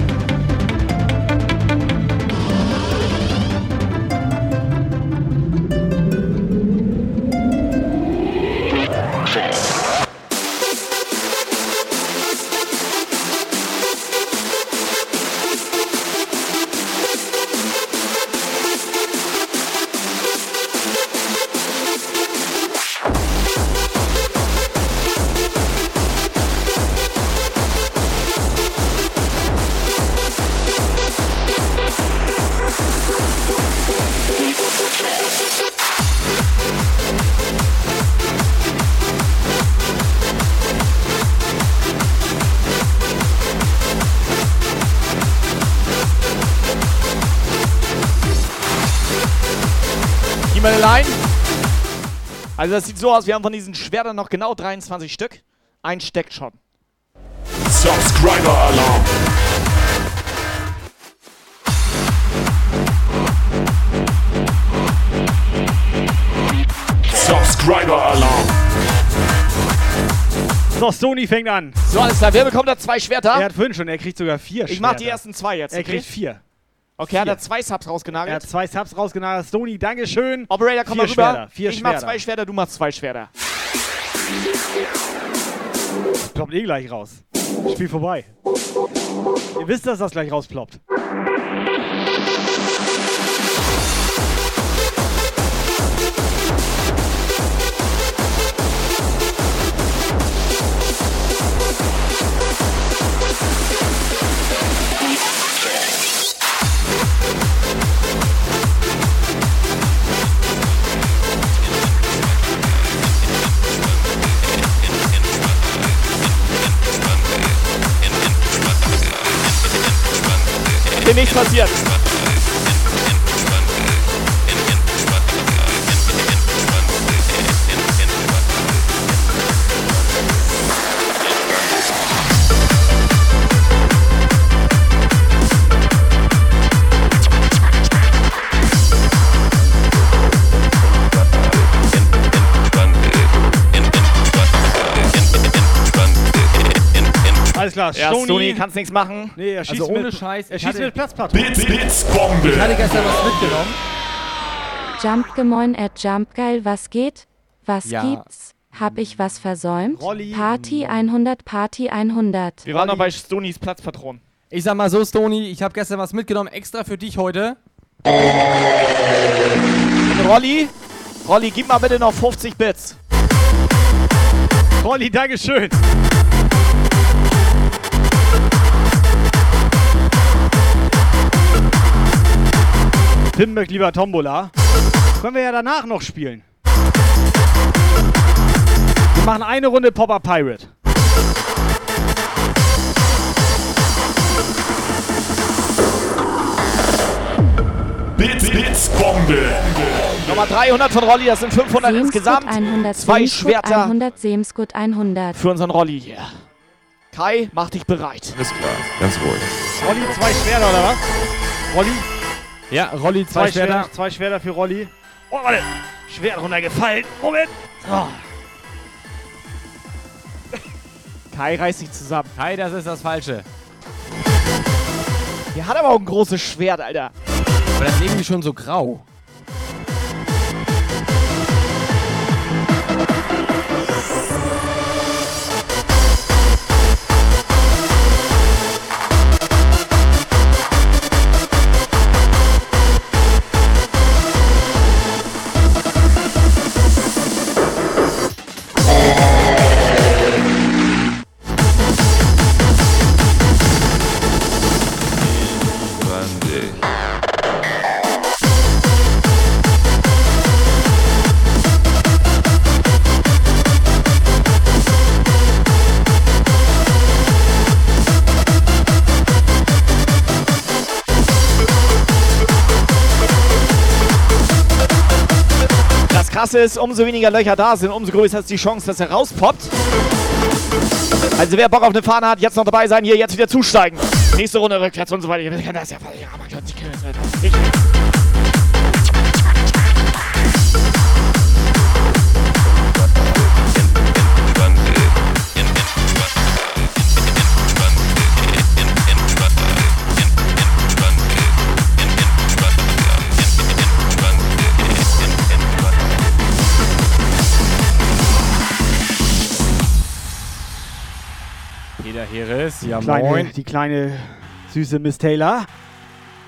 Also das sieht so aus, wir haben von diesen Schwertern noch genau 23 Stück. Ein steckt schon. Subscriber Alarm. Subscriber Alarm. So, Sony fängt an. So, alles klar. Wer bekommt da zwei Schwerter? Er hat fünf schon, er kriegt sogar vier ich mach die Schwerter. ersten zwei jetzt. Er okay? kriegt vier. Okay, hat Vier. er zwei Subs rausgenagelt? Er hat zwei Subs rausgenagelt. Stony, Dankeschön. Operator, komm Vier mal rüber. Schwerter, vier ich mach Schwerter. zwei Schwerter, du machst zwei Schwerter. Ploppt eh gleich raus. Spiel vorbei. Ihr wisst, dass das gleich rausploppt. Dir nichts passiert. Alles klar, Ja, Stony. Stony, kannst nichts machen. Nee, er schießt Also ohne mit, Scheiß, Er schießt mit Platzpatronen. Blitz, Blitzbombe. Ich hatte gestern was mitgenommen. Jumpgemoin at Jumpgeil, was geht? Was Ja. gibt's? Hab ich was versäumt? Rolli. Party 100, Party 100. Wir waren noch bei Stonys Platzpatron. Ich sag mal so, Stony, ich habe gestern was mitgenommen, extra für dich heute. Und Rolli, Rolli, gib mal bitte noch 50 Bits. Rolli, Dankeschön. Tim möchte lieber Tombola. Können wir ja danach noch spielen. Wir machen eine Runde Pop-Up Pirate. Blitz, Blitzbombe. Nochmal 300 von Rolli, das sind 500 Semskut insgesamt. 100, Zwei Semskut Schwerter 100, Semskut 100. für unseren Rolli hier. Kai, mach dich bereit. Alles klar, ganz ruhig. Rolli, zwei Schwerter oder was? Rolli, Ja, Rolli, zwei, zwei Schwerter. Schwerter, zwei Schwerter für Rolli. Oh, warte. Schwert runtergefallen. Moment. Oh. Kai, reiß dich zusammen. Kai, das ist das Falsche. Der hat aber auch ein großes Schwert, Alter. Aber das ist irgendwie schon so grau. Krasse ist, umso weniger Löcher da sind, umso größer ist die Chance, dass er rauspoppt. Also wer Bock auf eine Fahne hat, jetzt noch dabei sein, hier jetzt wieder zusteigen. Nächste Runde rückwärts und so weiter. Ich kann das ja man kann- das einfach. Heres, ja kleine, moin. Die kleine süße Miss Taylor.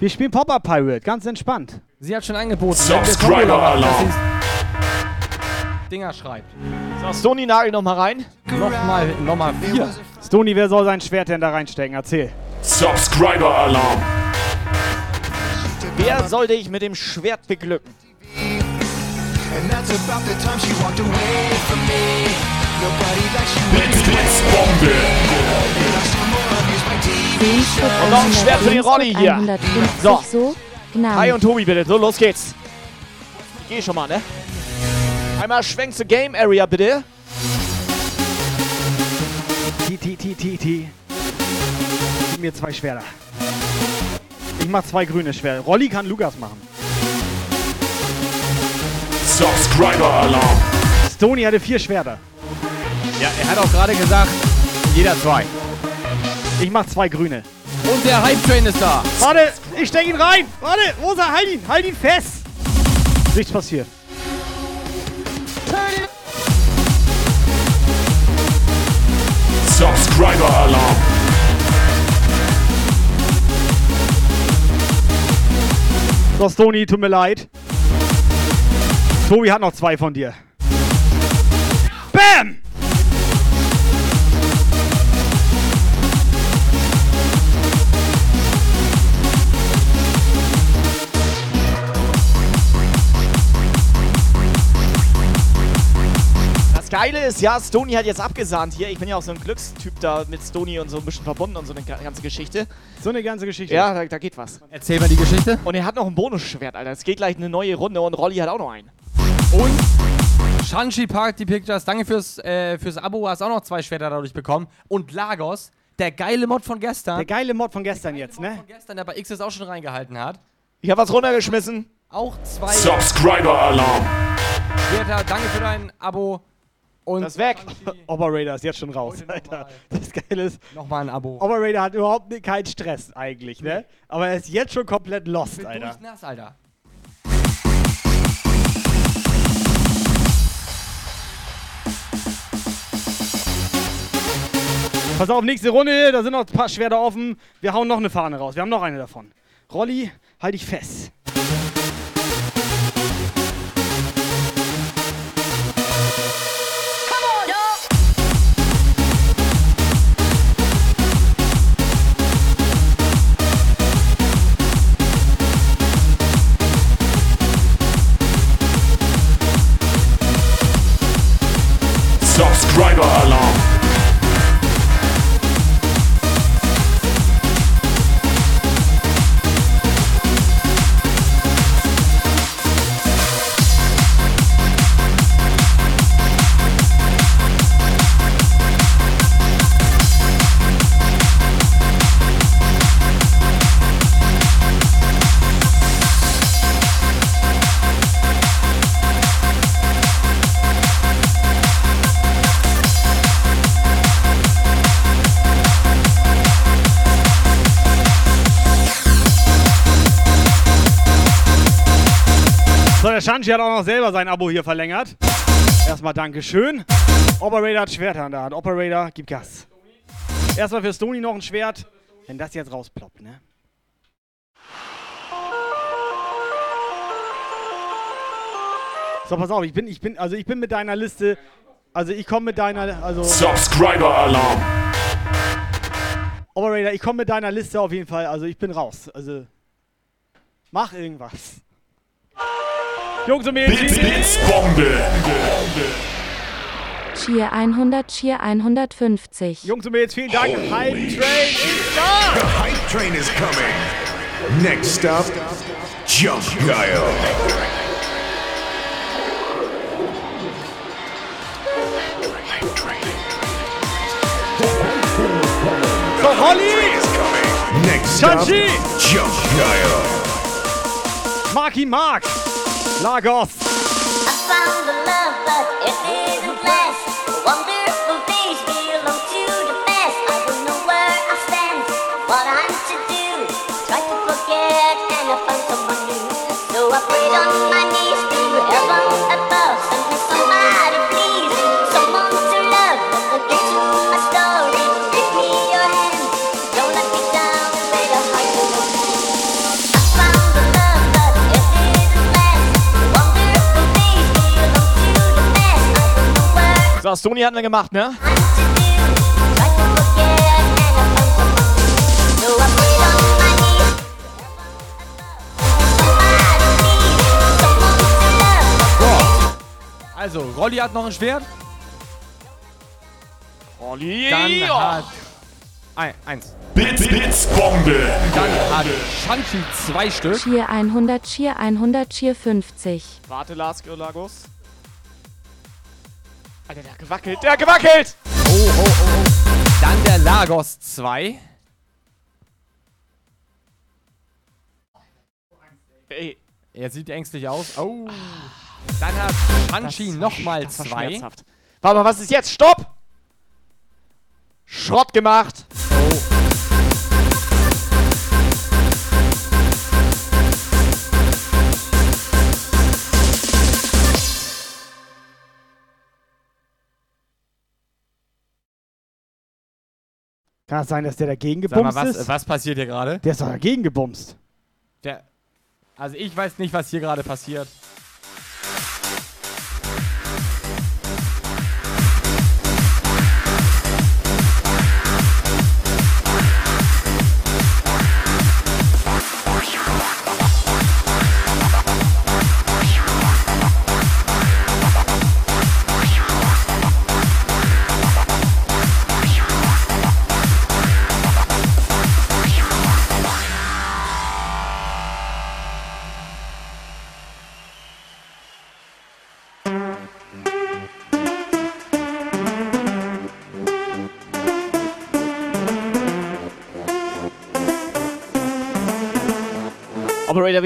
Wir spielen Pop-Up Pirate, ganz entspannt. Sie hat schon angeboten. Subscriber Alarm. sie Dinger schreibt. So, Stony nagel noch mal rein. Nochmal, nochmal vier. Stony, wer soll sein Schwert denn da reinstecken? Erzähl. Subscriber Alarm. Wer soll dich mit dem Schwert beglücken? And that's about the time she walked away from me. Nobody likes you Blitz, Blitzbombe. Semskut Und noch ein Schwert für den Rolli hier. 150 So. so. Genau. Kai und Tobi bitte. So, los geht's. Ich geh schon mal, ne? Einmal schwenk zur Game Area bitte. Ti, ti, ti, ti, ti. Gib mir zwei Schwerter. Ich mach zwei grüne Schwerter. Rolli kann Lukas machen. Subscriber Alarm. Stony hatte vier Schwerter. Ja, er hat auch gerade gesagt, jeder zwei. Ich mach zwei grüne. Und der Hype Train ist da. Warte! Ich steck ihn rein! Warte, Rosa, halt ihn! Halt ihn fest! Nichts passiert. Subscriber Alarm. So, Stony, tut mir leid. Tobi hat noch zwei von dir. Bam! Geile ist, ja, Stony hat jetzt abgesahnt hier. Ich bin ja auch so ein Glückstyp da mit Stony und so ein bisschen verbunden und so eine ga- ganze Geschichte. So eine ganze Geschichte. Ja, da, da geht was. Erzähl mal die Geschichte. Und er hat noch ein Bonusschwert, Alter. Es geht gleich eine neue Runde und Rolli hat auch noch einen. Und Shanshi Party Pictures, danke fürs, äh, fürs Abo, hast auch noch zwei Schwerter dadurch bekommen. Und Lagos, der geile Mod von gestern. Der geile Mod von gestern jetzt, ne? Von gestern, der bei XS auch schon reingehalten hat. Ich hab was runtergeschmissen. Auch zwei Subscriber Alarm. Schwerter, danke für dein Abo. Und das ist weg. Operator ist jetzt schon raus, Alter. Das Geile ist, Nochmal ein Abo. Operator hat überhaupt keinen Stress eigentlich, ne? Aber er ist jetzt schon komplett lost, Alter. Durchnass, Alter. Pass auf, nächste Runde, da sind noch ein paar Schwerter offen. Wir hauen noch eine Fahne raus. Wir haben noch eine davon. Rolli, halt dich fest. Shanshi hat auch noch selber sein Abo hier verlängert. Erstmal Dankeschön. Operator hat Schwerter in der Hand. Operator, gib Gas. Erstmal für Stony noch ein Schwert. Wenn das jetzt rausploppt, ne? So, pass auf, ich bin, ich bin, also ich bin mit deiner Liste, also ich komme mit deiner, also... Subscriber Alarm. Operator, ich komme mit deiner Liste auf jeden Fall, also ich bin raus, also... Mach irgendwas. Jungs und Mädchen! Blitz, Blitz, Bombe. Cheer 100, Cheer 150. Jungs und Mädels, vielen Dank. Hype Train ist da! The hype train is coming. Next stop, Jump Geil. So, Holly! Next stop, Shanshi! Jump Geil. Marky Mark! Lagos! Where So, Stony hatten wir gemacht, ne? Also, Rolli hat noch ein Schwert. Rolli! Dann hat. Ein, eins. Blitz, Blitz, Bombe. Dann hat Shanshi zwei Stück. Cheer 100, Cheer 100, Cheer 50. Warte, Lars Lagos. Alter, der hat gewackelt. Der hat gewackelt! Oh, oh, oh, oh. Dann der Lagos 2. Ey. Er sieht ängstlich aus. Oh. Dann hat Shanshi nochmal zwei. Warte mal, was ist jetzt? Stopp! Schrott gemacht. Kann es sein, dass der dagegen Sag mal, gebumst was, ist? was passiert hier gerade? Der ist doch dagegen gebumst. Der, also ich weiß nicht, was hier gerade passiert.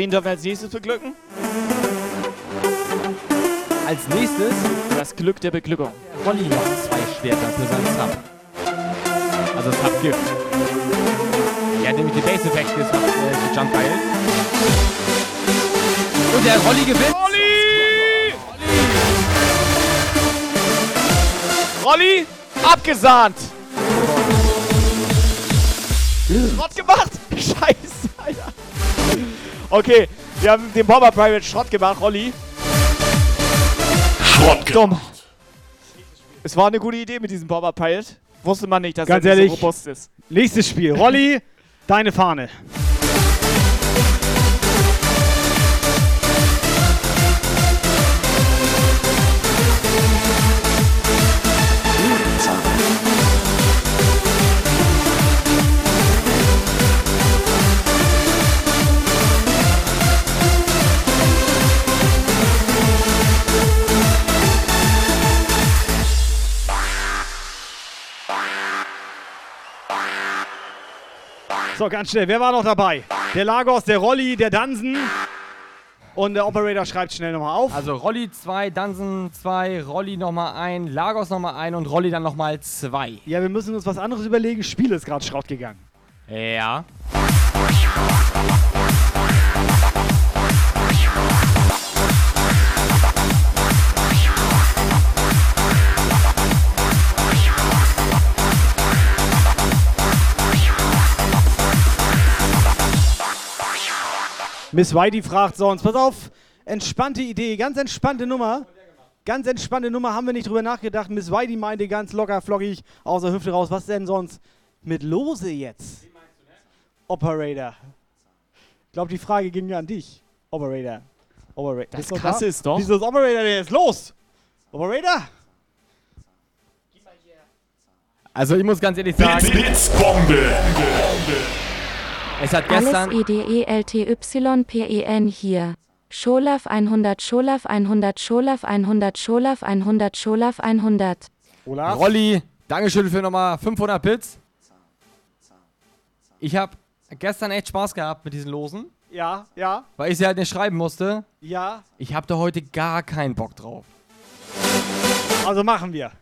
Wen dürfen wir als nächstes beglücken? Als nächstes das Glück der Beglückung. Rolli macht zwei Schwerter für seinen Sub. Also Sub Gift. Er hat nämlich die Base Effekt des Sub, äh, für Jump Geil. Und der Rolli gewinnt. Rolli! Rolli, abgesahnt! Schrott gemacht! Okay, wir haben den Bomber Private Schrott gemacht, Rolli. Schrott Dumm. Es war eine gute Idee mit diesem Bomber Pirate. Wusste man nicht, dass Ganz er ehrlich, so robust ist. nächstes Spiel. Rolli, deine Fahne. So, ganz schnell. Wer war noch dabei? Der Lagos, der Rolli, der Dansen. Und der Operator schreibt schnell nochmal auf. Also Rolli 2, Dansen 2, Rolli nochmal ein, Lagos nochmal ein und Rolli dann nochmal 2. Ja, wir müssen uns was anderes überlegen. Spiel ist gerade Schrott gegangen. Ja. Miss Whitey fragt sonst, pass auf, entspannte Idee, ganz entspannte Nummer. Ganz entspannte Nummer, haben wir nicht drüber nachgedacht. Miss Whitey meinte ganz locker, flockig, aus der Hüfte raus, was denn sonst mit Lose jetzt? Operator. Ich glaube, die Frage ging ja an dich. Operator. Operator. Das Bist du Krasse da? ist doch- Wieso ist Operator denn jetzt los? Operator? Also ich muss ganz ehrlich sagen, Blitzbombe. Es hat gestern... E EDELTYPEN hier. Scholaf 100, Scholaf 100, Scholaf 100, Scholaf 100, Scholaf 100. Olaf? Rolli, Dankeschön für nochmal 500 Bits. Ich habe gestern echt Spaß gehabt mit diesen Losen, Ja, ja, weil ich sie halt nicht schreiben musste. ja. Ich habe da heute gar keinen Bock drauf. Also machen wir.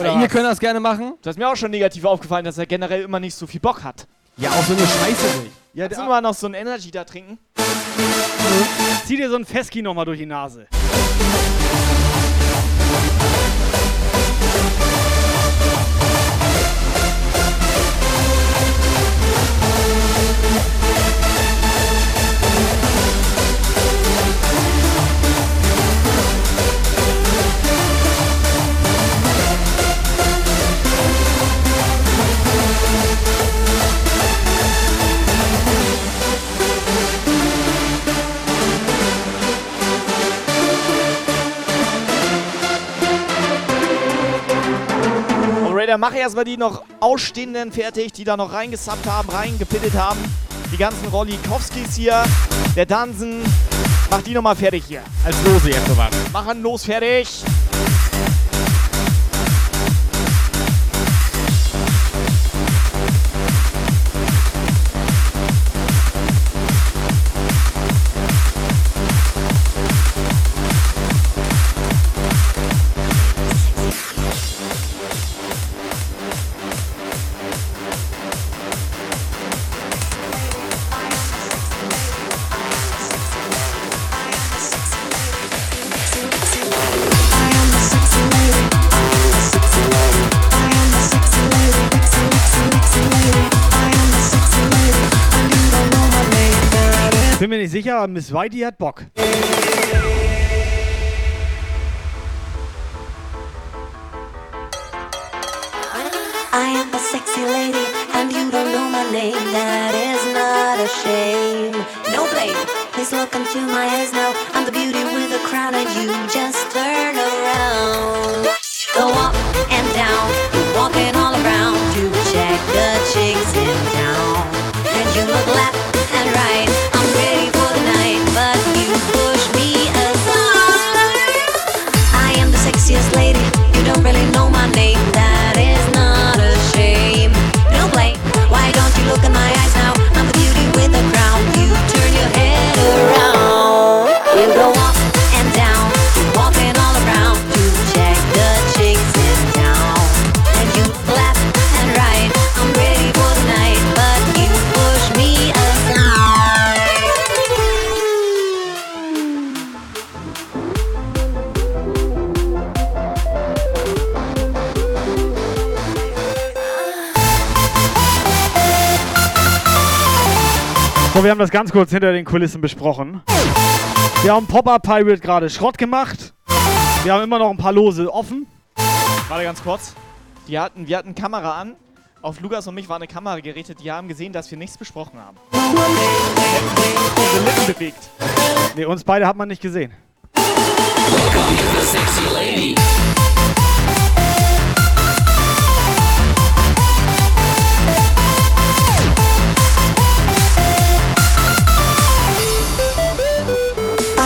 Oder ihr könnt das gerne machen. Das ist mir auch schon negativ aufgefallen, dass er generell immer nicht so viel Bock hat. Ja, auch so eine Scheiße nicht. Ja, Kannst du mal noch so ein Energy da trinken? Zieh dir so ein Feski nochmal durch die Nase. Operator, mach erstmal die noch Ausstehenden fertig, die da noch reingesubbt haben, reingepittet haben. Die ganzen Rollikowskis hier. Der Dansen. Mach die nochmal fertig hier. Als Lose jetzt sowas. Machen los, fertig. Sicher, Miss Whitey hat Bock. I am a sexy lady, and you don't know my name. That is not a shame. No blame. Please look into my eyes now. I'm the beauty with a crown, and you just turn around. Go up and down, walking all around to check the chicks in town. And you look left and right. Wir haben das ganz kurz hinter den Kulissen besprochen. Wir haben Pop-Up Pirate gerade Schrott gemacht. Wir haben immer noch ein paar Lose offen. Warte ganz kurz. Die hatten, wir hatten Kamera an. Auf Lukas und mich war eine Kamera gerichtet. Die haben gesehen, dass wir nichts besprochen haben. Unsere Lippen bewegt. Nee, uns beide hat man nicht gesehen.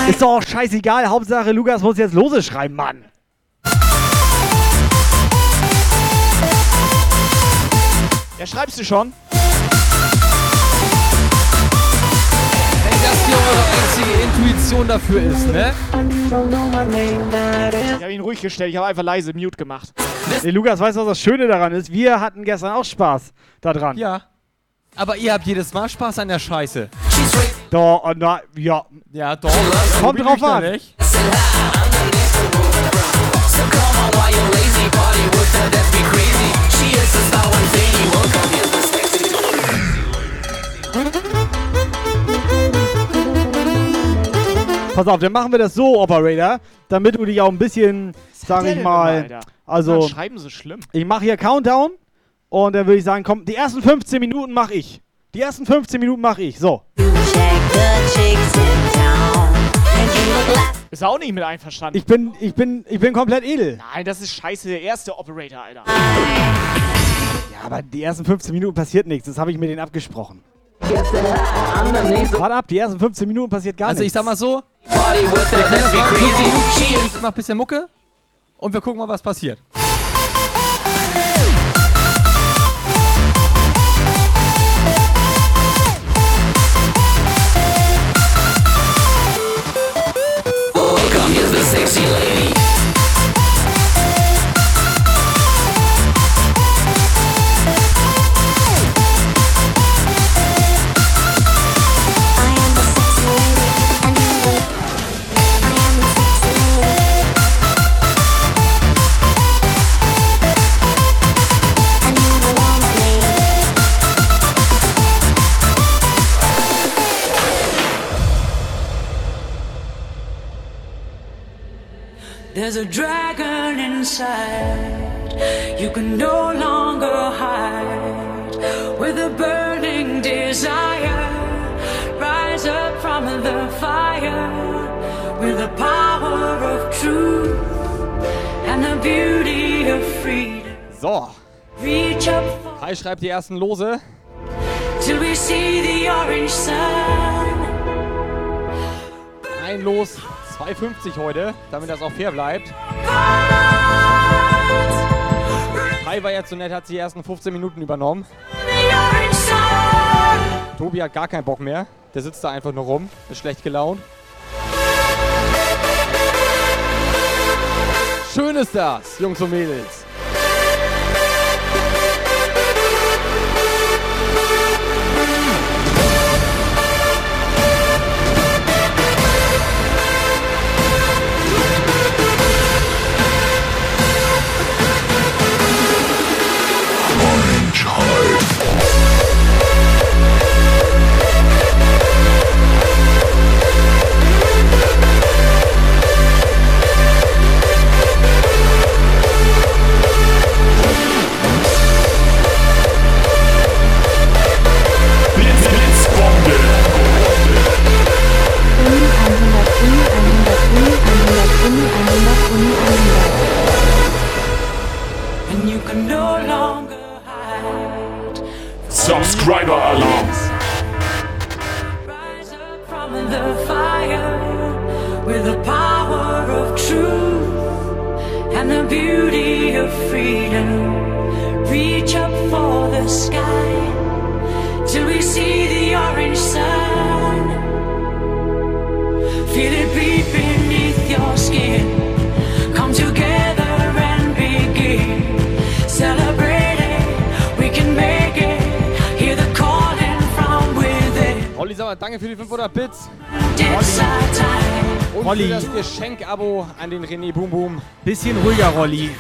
Ist doch auch scheißegal. Hauptsache, Lukas muss jetzt Lose schreiben, Mann. Ja, schreibst du schon? Wenn das hier eure einzige Intuition dafür ist, ne? Ich habe ihn ruhig gestellt. Ich habe einfach leise Mute gemacht. Nee, Lukas, weißt du, was das Schöne daran ist? Wir hatten gestern auch Spaß daran. Ja. Aber ihr habt jedes Mal Spaß an der Scheiße. Doch, oh, na, ja. Ja, doch. Kommt drauf an. Nicht. Pass auf, dann machen wir das so, Operator, damit du dich auch ein bisschen, sag der ich mal, immer, also Schreiben so schlimm. ich mache hier Countdown und dann würde ich sagen, komm, die ersten 15 Minuten mache ich. Die ersten 15 Minuten mache ich. So. Ist auch nicht mit einverstanden. Ich bin, ich bin, ich bin komplett edel. Nein, das ist scheiße. Der erste Operator, Alter. Ja, aber die ersten 15 Minuten passiert nichts. Das habe ich mit denen abgesprochen. Warte ab, die ersten 15 Minuten passiert gar Also ich nichts. sag mal so, wir kennen uns mal 15 Minuten, ich mach ein bisschen Mucke und wir gucken mal, was passiert. Sexy lady. There's a dragon inside. You can no longer hide. With a burning desire, rise up from the fire. With the power of truth and the beauty of freedom. So. Kai schreibt die ersten Lose. till we see the orange sun. Ein Los, 2,50 heute, damit das auch fair bleibt. Kai war jetzt so nett, hat die ersten 15 Minuten übernommen. Tobi hat gar keinen Bock mehr. Der sitzt da einfach nur rum, ist schlecht gelaunt. Schön ist das, Jungs und Mädels. Subscriber Alarms. from the fire with the power of truth and the beauty of freedom. Reach up for the sky till we see the orange sun. Feel it beat danke für die 500 Bits. Und Rolli. für das Geschenk-Abo an den René Boom Boom. Bisschen ruhiger, Rolli.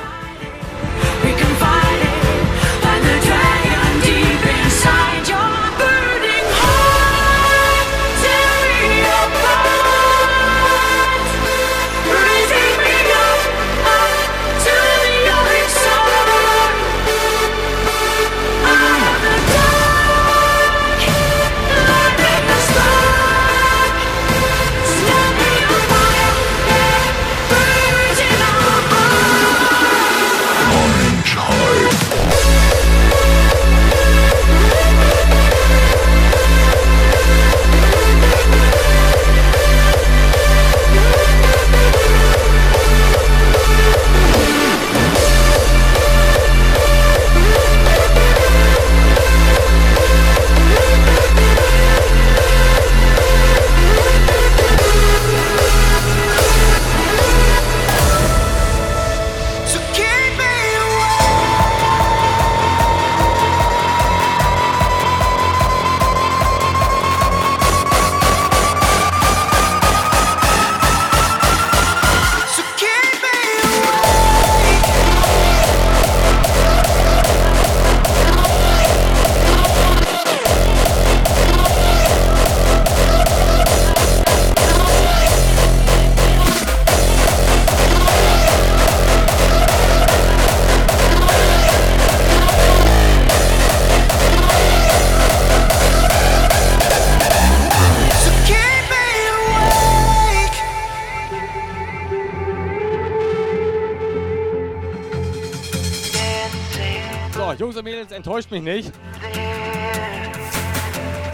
Enttäuscht mich nicht.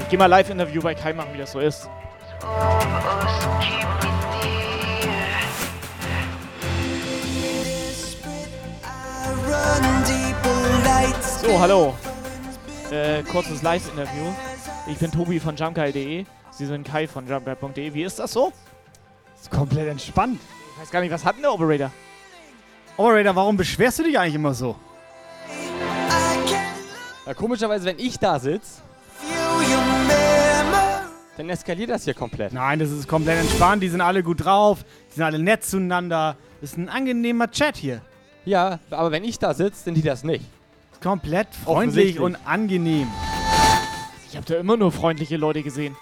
Ich geh mal Live-Interview bei Kai machen, wie das so ist. So, hallo. Äh, kurzes Live-Interview. Ich bin Tobi von jumpguy.de. Sie sind Kai von jumpguy.de. Wie ist das so? Ist komplett entspannt. Ich weiß gar nicht, was hat denn der Operator? Operator, warum beschwerst du dich eigentlich immer so? Ja, komischerweise, wenn ich da sitze, dann eskaliert das hier komplett. Nein, das ist komplett entspannt. Die sind alle gut drauf. Die sind alle nett zueinander. Das ist ein angenehmer Chat hier. Ja, aber wenn ich da sitze, sind die das nicht. Komplett freundlich und angenehm. Ich habe da immer nur freundliche Leute gesehen.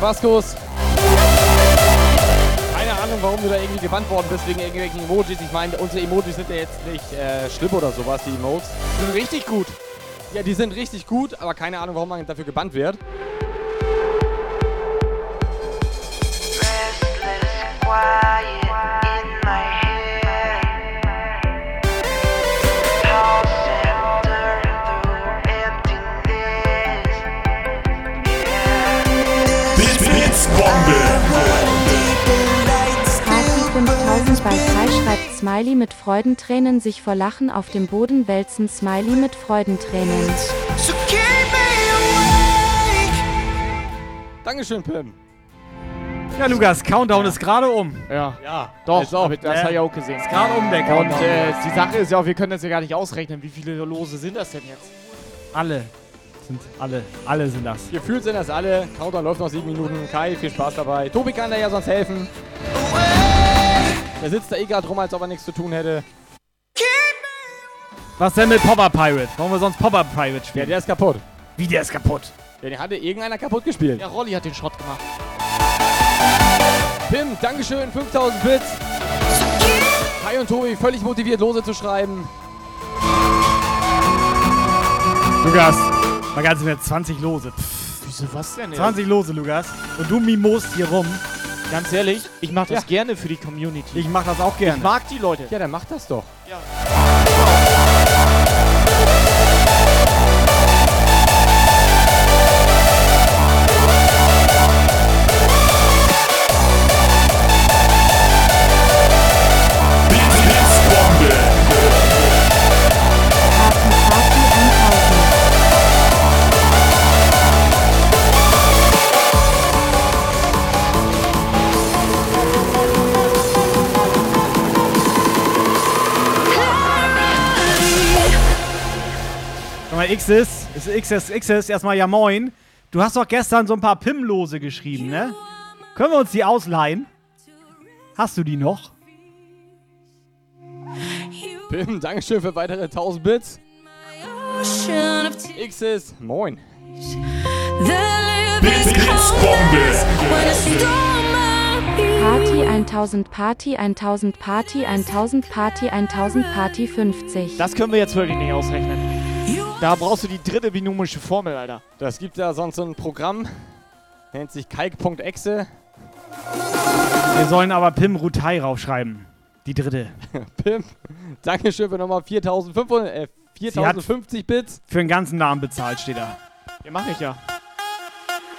Tabascos. Keine Ahnung, warum du da irgendwie gebannt worden bist wegen irgendwelchen Emojis. Ich meine, unsere Emojis sind ja jetzt nicht äh, schlimm oder sowas, die Emotes. Die sind richtig gut. Ja, die sind richtig gut, aber keine Ahnung, warum man dafür gebannt wird. Kati Smiley mit Freudentränen sich vor Lachen auf dem Boden wälzen Smiley mit Freudentränen. So keep me awake. Dankeschön, Pim. Ja, Lukas, Countdown ist gerade um. Ja. Ja, Doch, hab ich- das Ja. habe ich auch gesehen. Ist gerade um der Und Countdown. äh, die Sache ist ja auch, wir können das ja gar nicht ausrechnen. Wie viele Lose sind das denn jetzt? Alle sind alle. Alle sind das. Gefühlt sind das alle. Countdown läuft noch sieben Minuten. Kai, viel Spaß dabei. Tobi kann da ja sonst helfen. Der sitzt da eh gerade rum, als ob er nichts zu tun hätte. Was denn mit Popper Pirate? Wollen wir sonst Popper Pirate Ja, spielen? der ist kaputt. Wie, der ist kaputt? Ja, den hatte irgendeiner kaputt gespielt. Ja, Rolli hat den Schrott gemacht. Pim, Dankeschön, 5000 Bits. Kai und Tobi völlig motiviert, Lose zu schreiben. Lukas, mal ganz im Ernst, 20 Lose. Pff, Wieso was denn? ey? 20 Lose, Lukas. Und du mimost hier rum. Ganz ehrlich, ich mache das Ja. gerne für die Community. Ich mach das auch gerne. Ich mag die Leute. Ja, dann macht das doch. Sag ist Xis, Xis, erstmal ja moin. Du hast doch gestern so ein paar Pim-Lose geschrieben, ne? Können wir uns die ausleihen? Hast du die noch? Pim, Dankeschön für weitere 1000 Bits. Xis, moin. Party 1000 Party 1000 Party 1000 Party 1000 Party 50. Das können wir jetzt wirklich nicht ausrechnen. Da brauchst du die dritte binomische Formel, Alter. Das gibt ja sonst so ein Programm. Nennt sich kalk.exe. Wir sollen aber Pim Rutai raufschreiben. Die dritte. Pim, Dankeschön für nochmal 4500, äh, 4050 Bits. Für den ganzen Namen bezahlt, steht da. Ja, mach ich ja.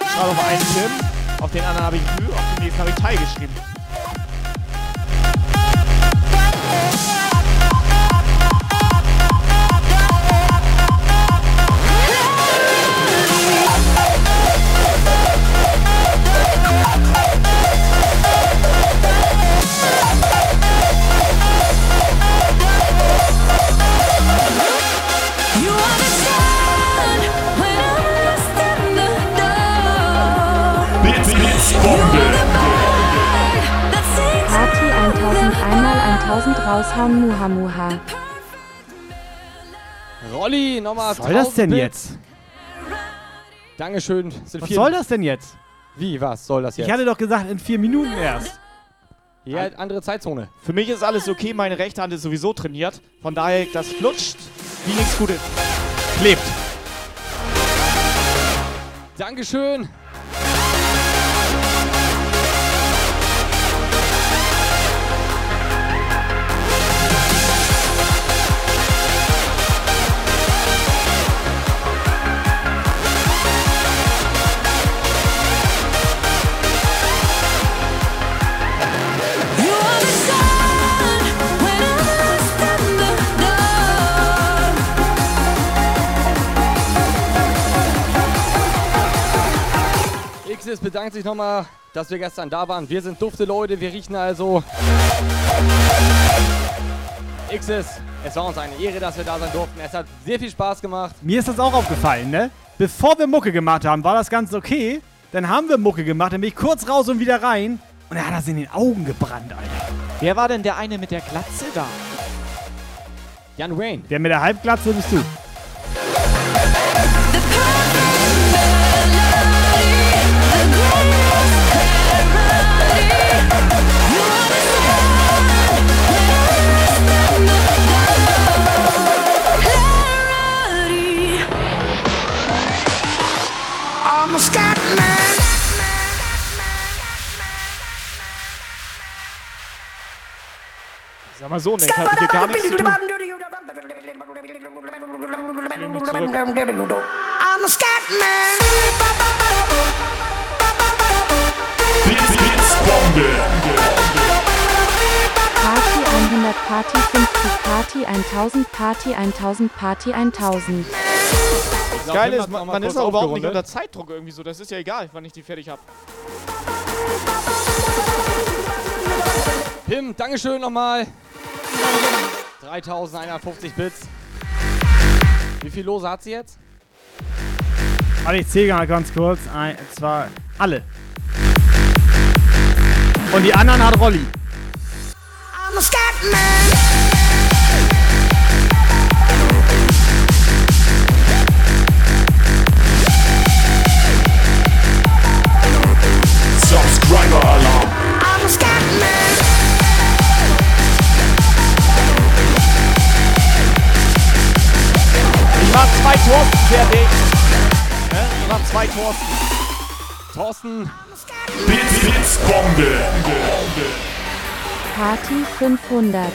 Ich schreibe auf einen Tim, auf den anderen habe ich Ü, auf den nächsten habe ich Tai geschrieben. 1000 raushauen Muhamuha. Rolli, nochmal Was soll das denn 1000 Bits. jetzt? Dankeschön. Sind Was soll das denn jetzt? Wie, was soll das jetzt? Ich hatte doch gesagt, in vier Minuten erst. ja, andere Zeitzone. Für mich ist alles okay, meine rechte Hand ist sowieso trainiert. Von daher, das flutscht wie nichts Gutes. Klebt. Dankeschön. Xis bedankt sich nochmal, dass wir gestern da waren. Wir sind dufte Leute, wir riechen also. Xis, es war uns eine Ehre, dass wir da sein durften. Es hat sehr viel Spaß gemacht. Mir ist das auch aufgefallen, ne? Bevor wir Mucke gemacht haben, war das ganz okay. Dann haben wir Mucke gemacht, dann bin ich kurz raus und wieder rein. Und er hat das in den Augen gebrannt, Alter. Wer war denn der eine mit der Glatze da? Jan Wayne. Der mit der Halbglatze bist du. Sag mal so, ne, ich hatte hier gar nichts zu tun. I'm a scat man. Party 100 Party 50 Party 1000 Party 1000 Party 1000. Das Geile ist, man, man ist auch überhaupt nicht unter Zeitdruck irgendwie so. Das ist ja egal, wann ich die fertig habe. Pim, Dankeschön nochmal. 3150 Bits. Wie viel Lose hat sie jetzt? Warte, ich zähle mal ganz kurz. Ein, zwei, alle. Und die anderen hat Rolli. I'm a Scatman. Thorsten fertig. Hä? Ich mach zwei Thorsten. Thorsten. Blitz, Blitzbombe. Party 500.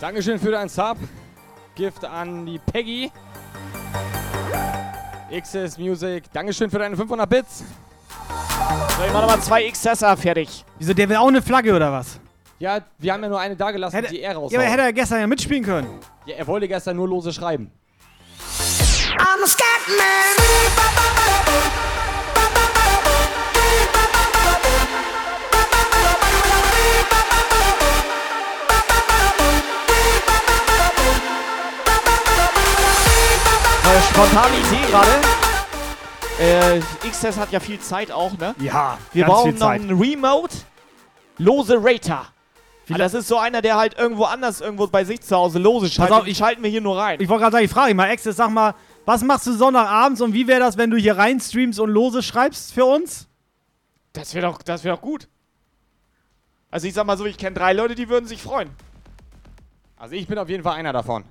Dankeschön für deinen Sub. Gift an die Peggy. XS Music. Dankeschön für deine 500 Bits. So, ich mach nochmal zwei XSer fertig. Wieso, der will auch eine Flagge oder was? Ja, wir haben ja nur eine da gelassen, die er raus. Ja, aber hätte er gestern ja mitspielen können. Ja, er wollte gestern nur lose schreiben. I'm a Scatman. Äh, spontane Idee gerade. Äh, XS hat ja viel Zeit auch, ne? Ja, Wir ganz brauchen viel noch einen Remote Lose Rater. Ah, das ist so einer, der halt irgendwo anders, irgendwo bei sich zu Hause lose schaltet. auf, Die schalten wir hier nur rein. Ich wollte gerade sagen, ich frage mal, Exes, sag mal, was machst du Sonntagabends und wie wäre das, wenn du hier rein streamst und lose schreibst für uns? Das wäre doch, wäre doch gut. Also ich sag mal so, ich kenne drei Leute, die würden sich freuen. Also ich bin auf jeden Fall einer davon.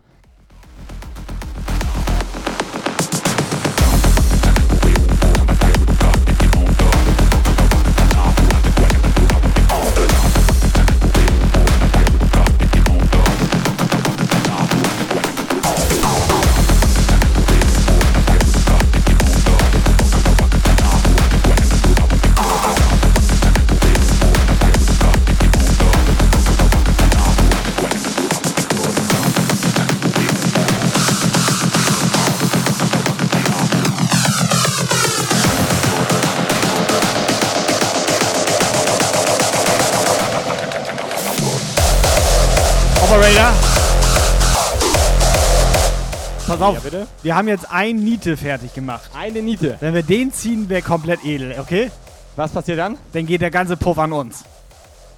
Pass auf, Ja, bitte? wir haben jetzt ein Niete fertig gemacht. Eine Niete. Wenn wir den ziehen, wäre komplett edel, okay? Was passiert dann? Dann geht der ganze Puff an uns.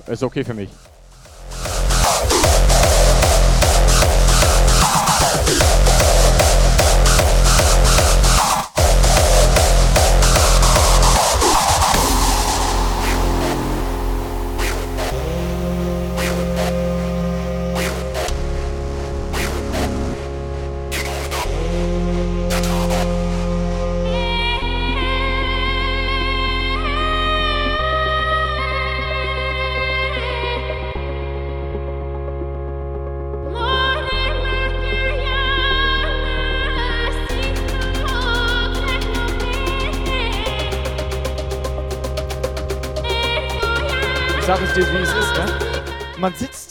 Ist okay für mich.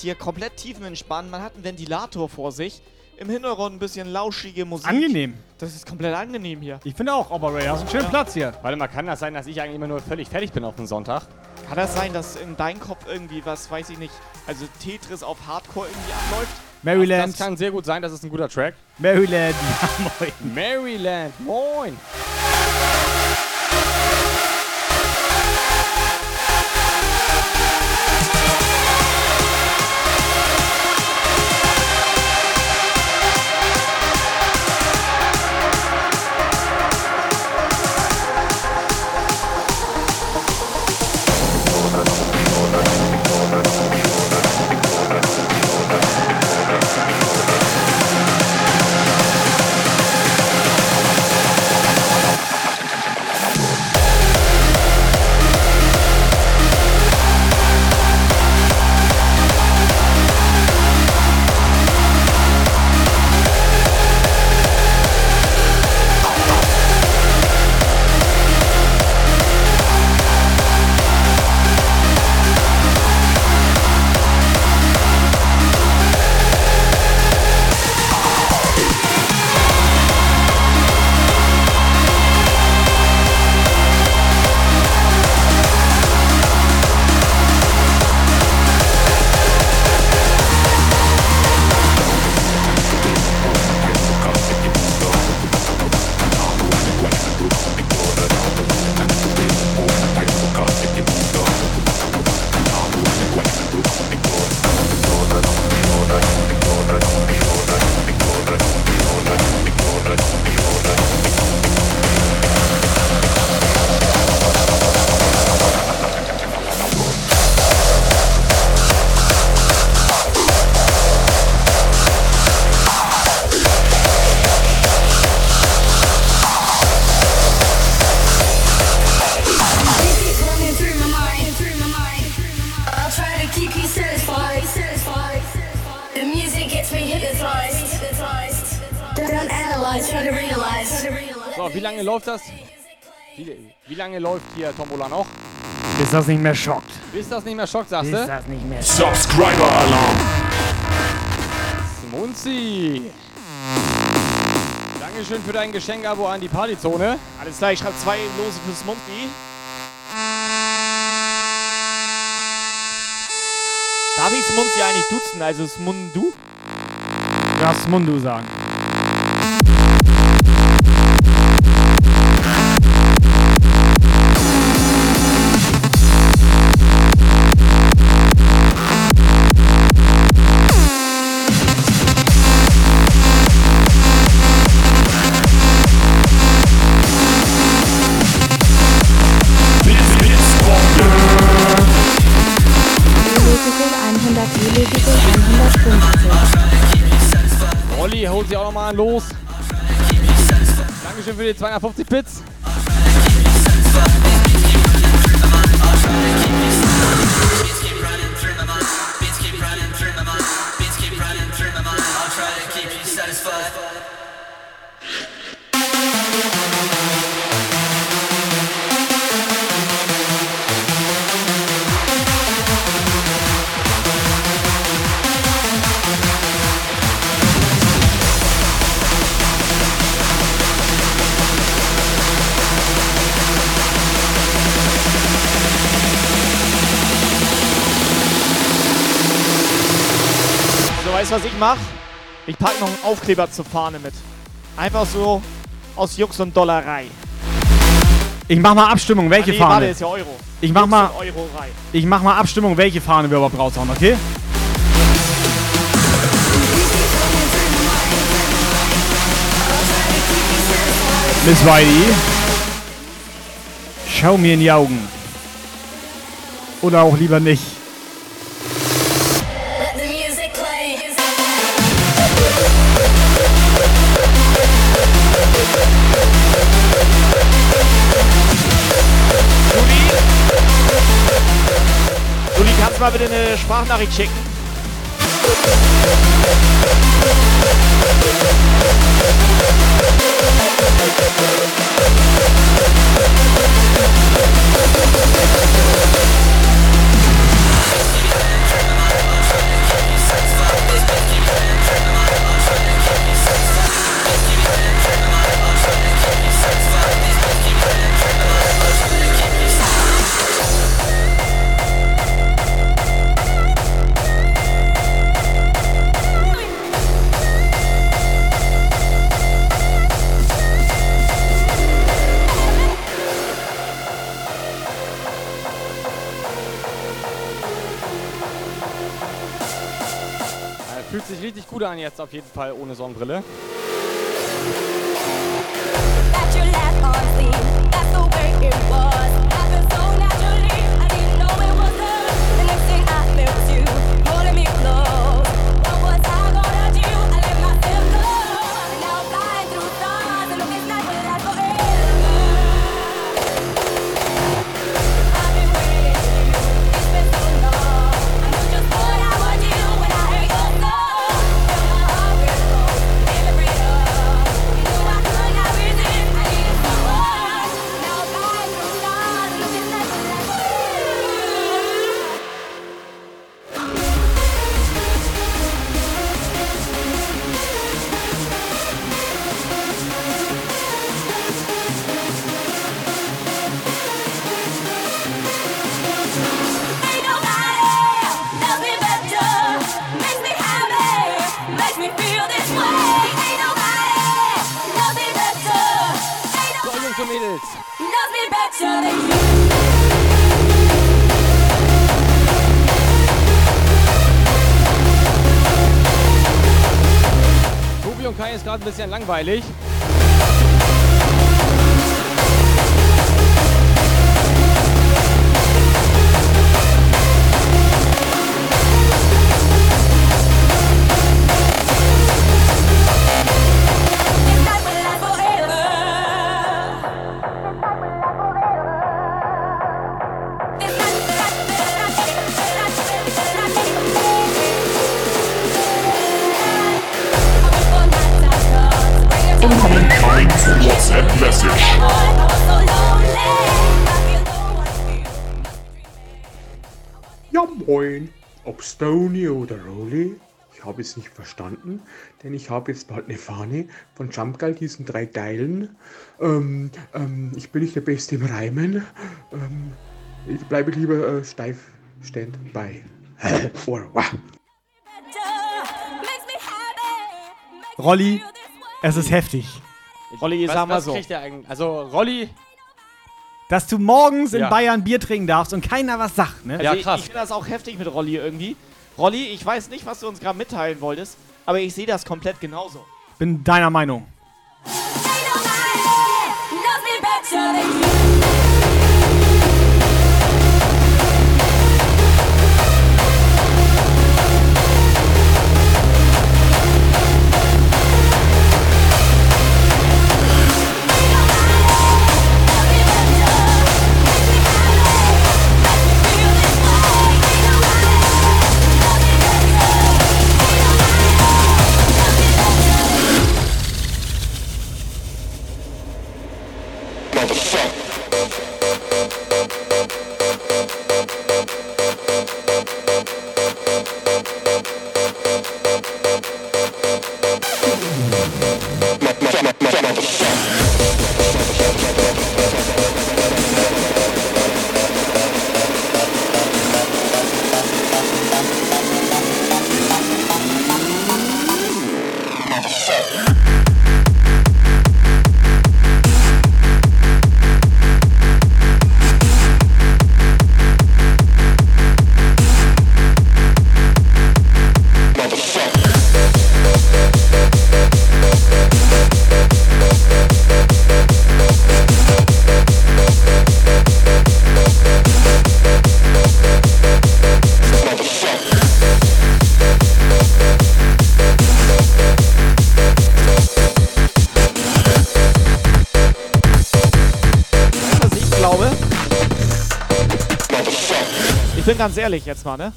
Hier komplett tiefenentspannt, man hat einen Ventilator vor sich, im Hintergrund ein bisschen lauschige Musik. Angenehm. Das ist komplett angenehm hier. Ich finde auch, Operator, hast einen schönen Platz hier. Warte mal, kann das sein, dass ich eigentlich immer nur völlig fertig bin auf den Sonntag? Kann das sein, dass in deinem Kopf irgendwie was, weiß ich nicht, also Tetris auf Hardcore irgendwie abläuft? Maryland. Das kann sehr gut sein, das ist ein guter Track. Maryland, ja, moin. Maryland, moin. Tombola noch? Bis das nicht mehr schockt. Bis das nicht mehr schockt, sagst Bis du? das nicht mehr Subscriber Alarm. Munzi. Dankeschön für dein Geschenk-Abo an die Partyzone. Alles klar, ich schreibe zwei Lose fürs Munzi. Darf ich Smunzi eigentlich duzen, also Smundu? Du darfst Mundu sagen. Los. Dankeschön für die 250 Bits. Ich packe noch einen Aufkleber zur Fahne mit. Einfach so aus Jux und Dollerei. Ich mach mal Abstimmung, welche ah, nee, Fahne. Warte, ist ja Euro. Ich mach Jux mal, ich mach mal Abstimmung, welche Fahne wir überhaupt raushauen, okay? Miss Whitey. Schau mir in die Augen. Oder auch lieber nicht. Sprachnachricht schicken? Gut an jetzt auf jeden Fall ohne Sonnenbrille. Langweilig. Es nicht verstanden, denn ich habe jetzt bald eine Fahne von Jumpgeil, diesen drei Geilen. Ähm, ähm, ich bin nicht der Beste im Reimen. Ähm, ich bleibe lieber äh, steif stand bei. Rolli, es ist heftig. Rolli, was, sag mal was so. kriegt der eigentlich? Also, Rolli. Dass du morgens in Ja. Bayern Bier trinken darfst und keiner was sagt, ne? Also Ich, ich finde das auch heftig mit Rolli irgendwie. Rolli, ich weiß nicht, was du uns gerade mitteilen wolltest, aber ich sehe das komplett genauso. Bin deiner Meinung. Bin ganz ehrlich jetzt mal, ne?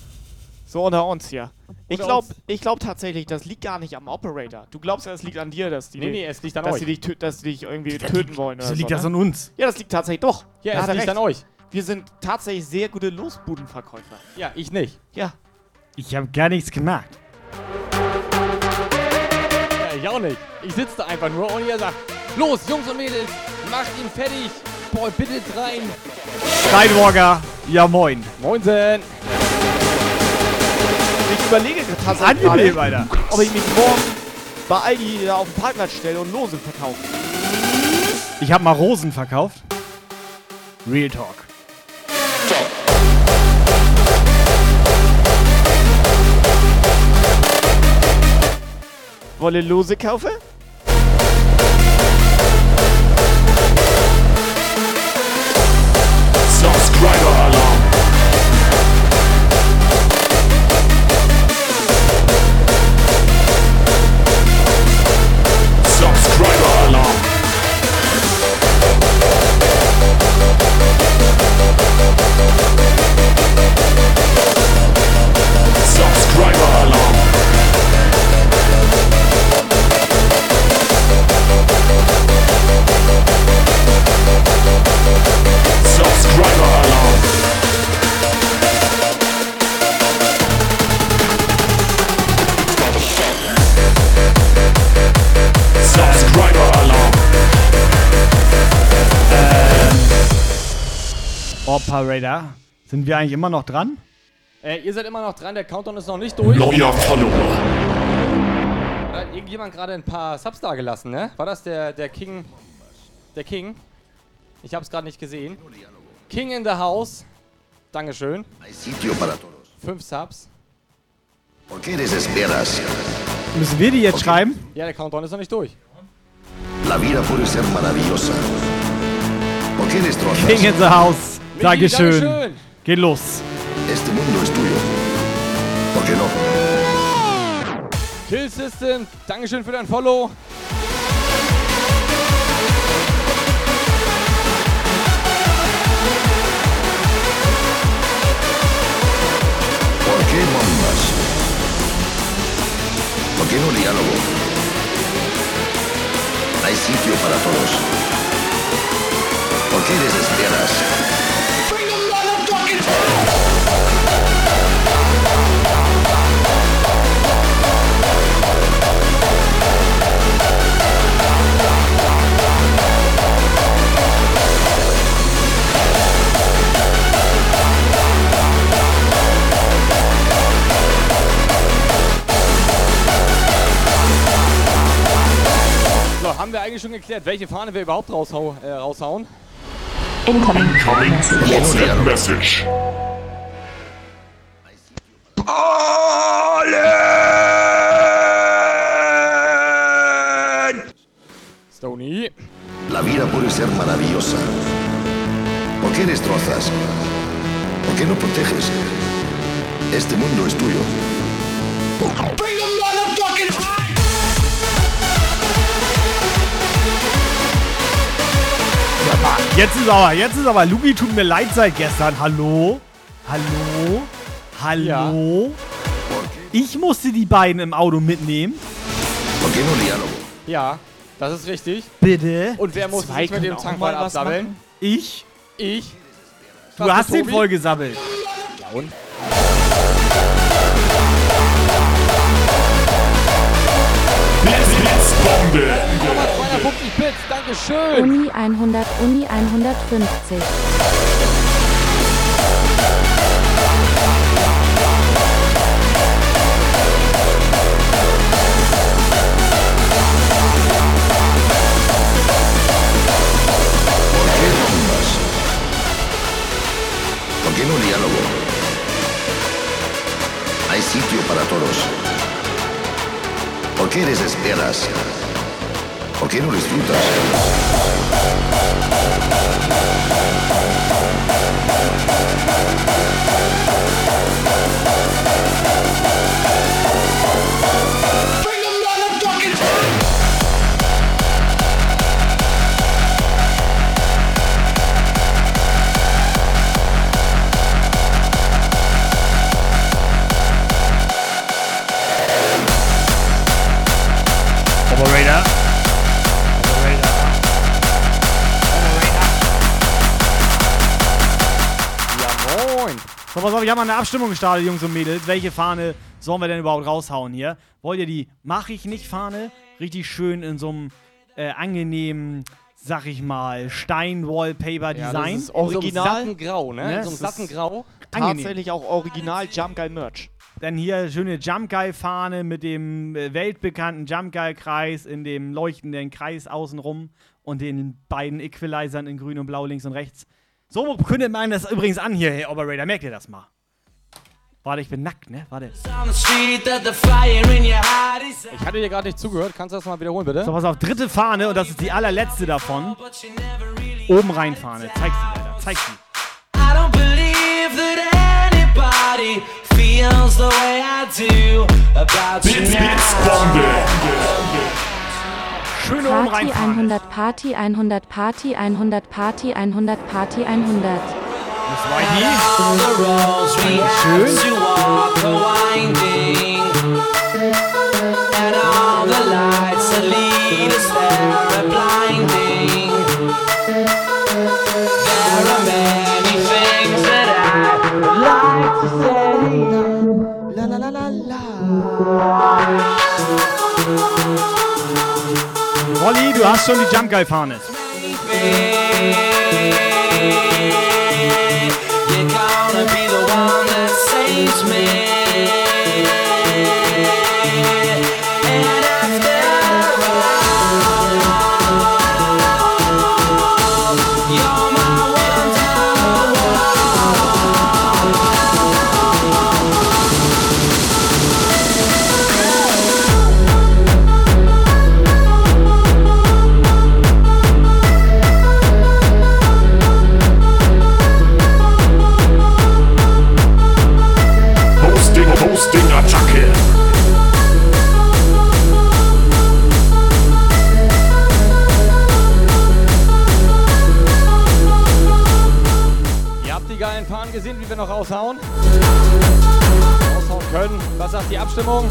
So unter uns hier. Ich glaube ich glaub tatsächlich, das liegt gar nicht am Operator. Du glaubst ja, es liegt an dir, dass die, Nee, nee, es liegt an dass euch. Die dich, tö- dass die dich irgendwie Das töten liegt- wollen. das oder liegt so, das ne? an uns. Ja, das liegt tatsächlich doch. Ja, Da es hat er liegt recht. an euch. Wir sind tatsächlich sehr gute Losbudenverkäufer. Ja, ich nicht. Ja. Ich habe gar nichts gemacht. Ja, ich auch nicht. Ich sitze da einfach nur und ihr sagt, los, Jungs und Mädels, macht ihn fertig. Boah, bitte rein. Steinwalker, ja moin. Moinsen. Ich überlege tatsächlich Angenehm, gerade, Alter. ob ich mich morgen bei Aldi da auf den Parkplatz stelle und Lose verkaufe. Ich habe mal Rosen verkauft. Real Talk. Wolle Lose kaufen? Subscriber Alarm. Operator. Sind wir eigentlich immer noch dran? Äh, ihr seid immer noch dran, der Countdown ist noch nicht durch. Neuer Follower. Da hat irgendjemand gerade ein paar Subs da gelassen, ne? War das der, der King? Der King? Ich hab's gerade nicht gesehen. King in the House. Dankeschön. Fünf Subs. Müssen wir die jetzt schreiben? Ja, der Countdown ist noch nicht durch. La vida puede ser maravillosa. ¿Por qué destrozas? King in the House. Michi, Dankeschön. Dankeschön. Geht los. Este mundo es tuyo. ¿Por qué no? Kill System, Dankeschön für dein Follow. ¿Por qué bombas? ¿Por qué no diálogo? Hay sitio para todos. ¿Por qué desesperas? So, haben wir eigentlich schon geklärt, welche Fahne wir überhaupt raushau äh, raushauen? Incoming WhatsApp Message. Stony. La vida puede ser maravillosa. ¿Por qué destrozas? ¿Por qué no proteges? Este mundo es tuyo. Jetzt ist aber, jetzt ist aber, Lugi tut mir leid seit gestern. Hallo? Hallo? Hallo? Ich musste die beiden im Auto mitnehmen. Ja, das ist richtig. Bitte? Und wer muss Zwei sich mit dem was absammeln? machen. Ich? Ich. Du Was hast den Tobi? voll gesammelt. Ja und? Blitzbombe. 250 Bits, Dankeschön. Uni 100, Uni 150. ¿Por qué no diálogo? Hay sitio para todos. ¿Por qué desesperas? ¿Por qué no disfrutas? So, pass auf, ich habe mal eine Abstimmung gestartet, Jungs und Mädels. Welche Fahne sollen wir denn überhaupt raushauen hier? Wollt ihr die Mach ich nicht Fahne? Richtig schön in so einem äh, angenehmen, sag ich mal, Stein-Wallpaper-Design. Ja, das ist original. So Grau, ne? Ne? So einem satten Grau. Tatsächlich auch original Jump Guy Merch. Dann hier schöne Jump Guy Fahne mit dem äh, weltbekannten Jump Guy Kreis in dem leuchtenden Kreis außenrum und den beiden Equalizern in grün und blau links und rechts. So kündet man das übrigens an hier, Herr Operator. Merkt ihr das mal? Warte, ich bin nackt, ne? Warte. Ich hatte dir gerade nicht zugehört. Kannst du das mal wiederholen, bitte? So, pass auf, dritte Fahne und das ist die allerletzte davon. Oben rein Fahne. Zeig sie, Alter. Zeig sie. I don't believe that anybody feels the way I do about you now. Rein Party Fahne. 100, Party 100, Party 100, Party 100, Party 100. Das war. La la la la la. Rolli, du hast schon die Jump Guy Fahne. You're gonna be the one that saves me. Raushauen? Raushauen können. Was sagt die Abstimmung?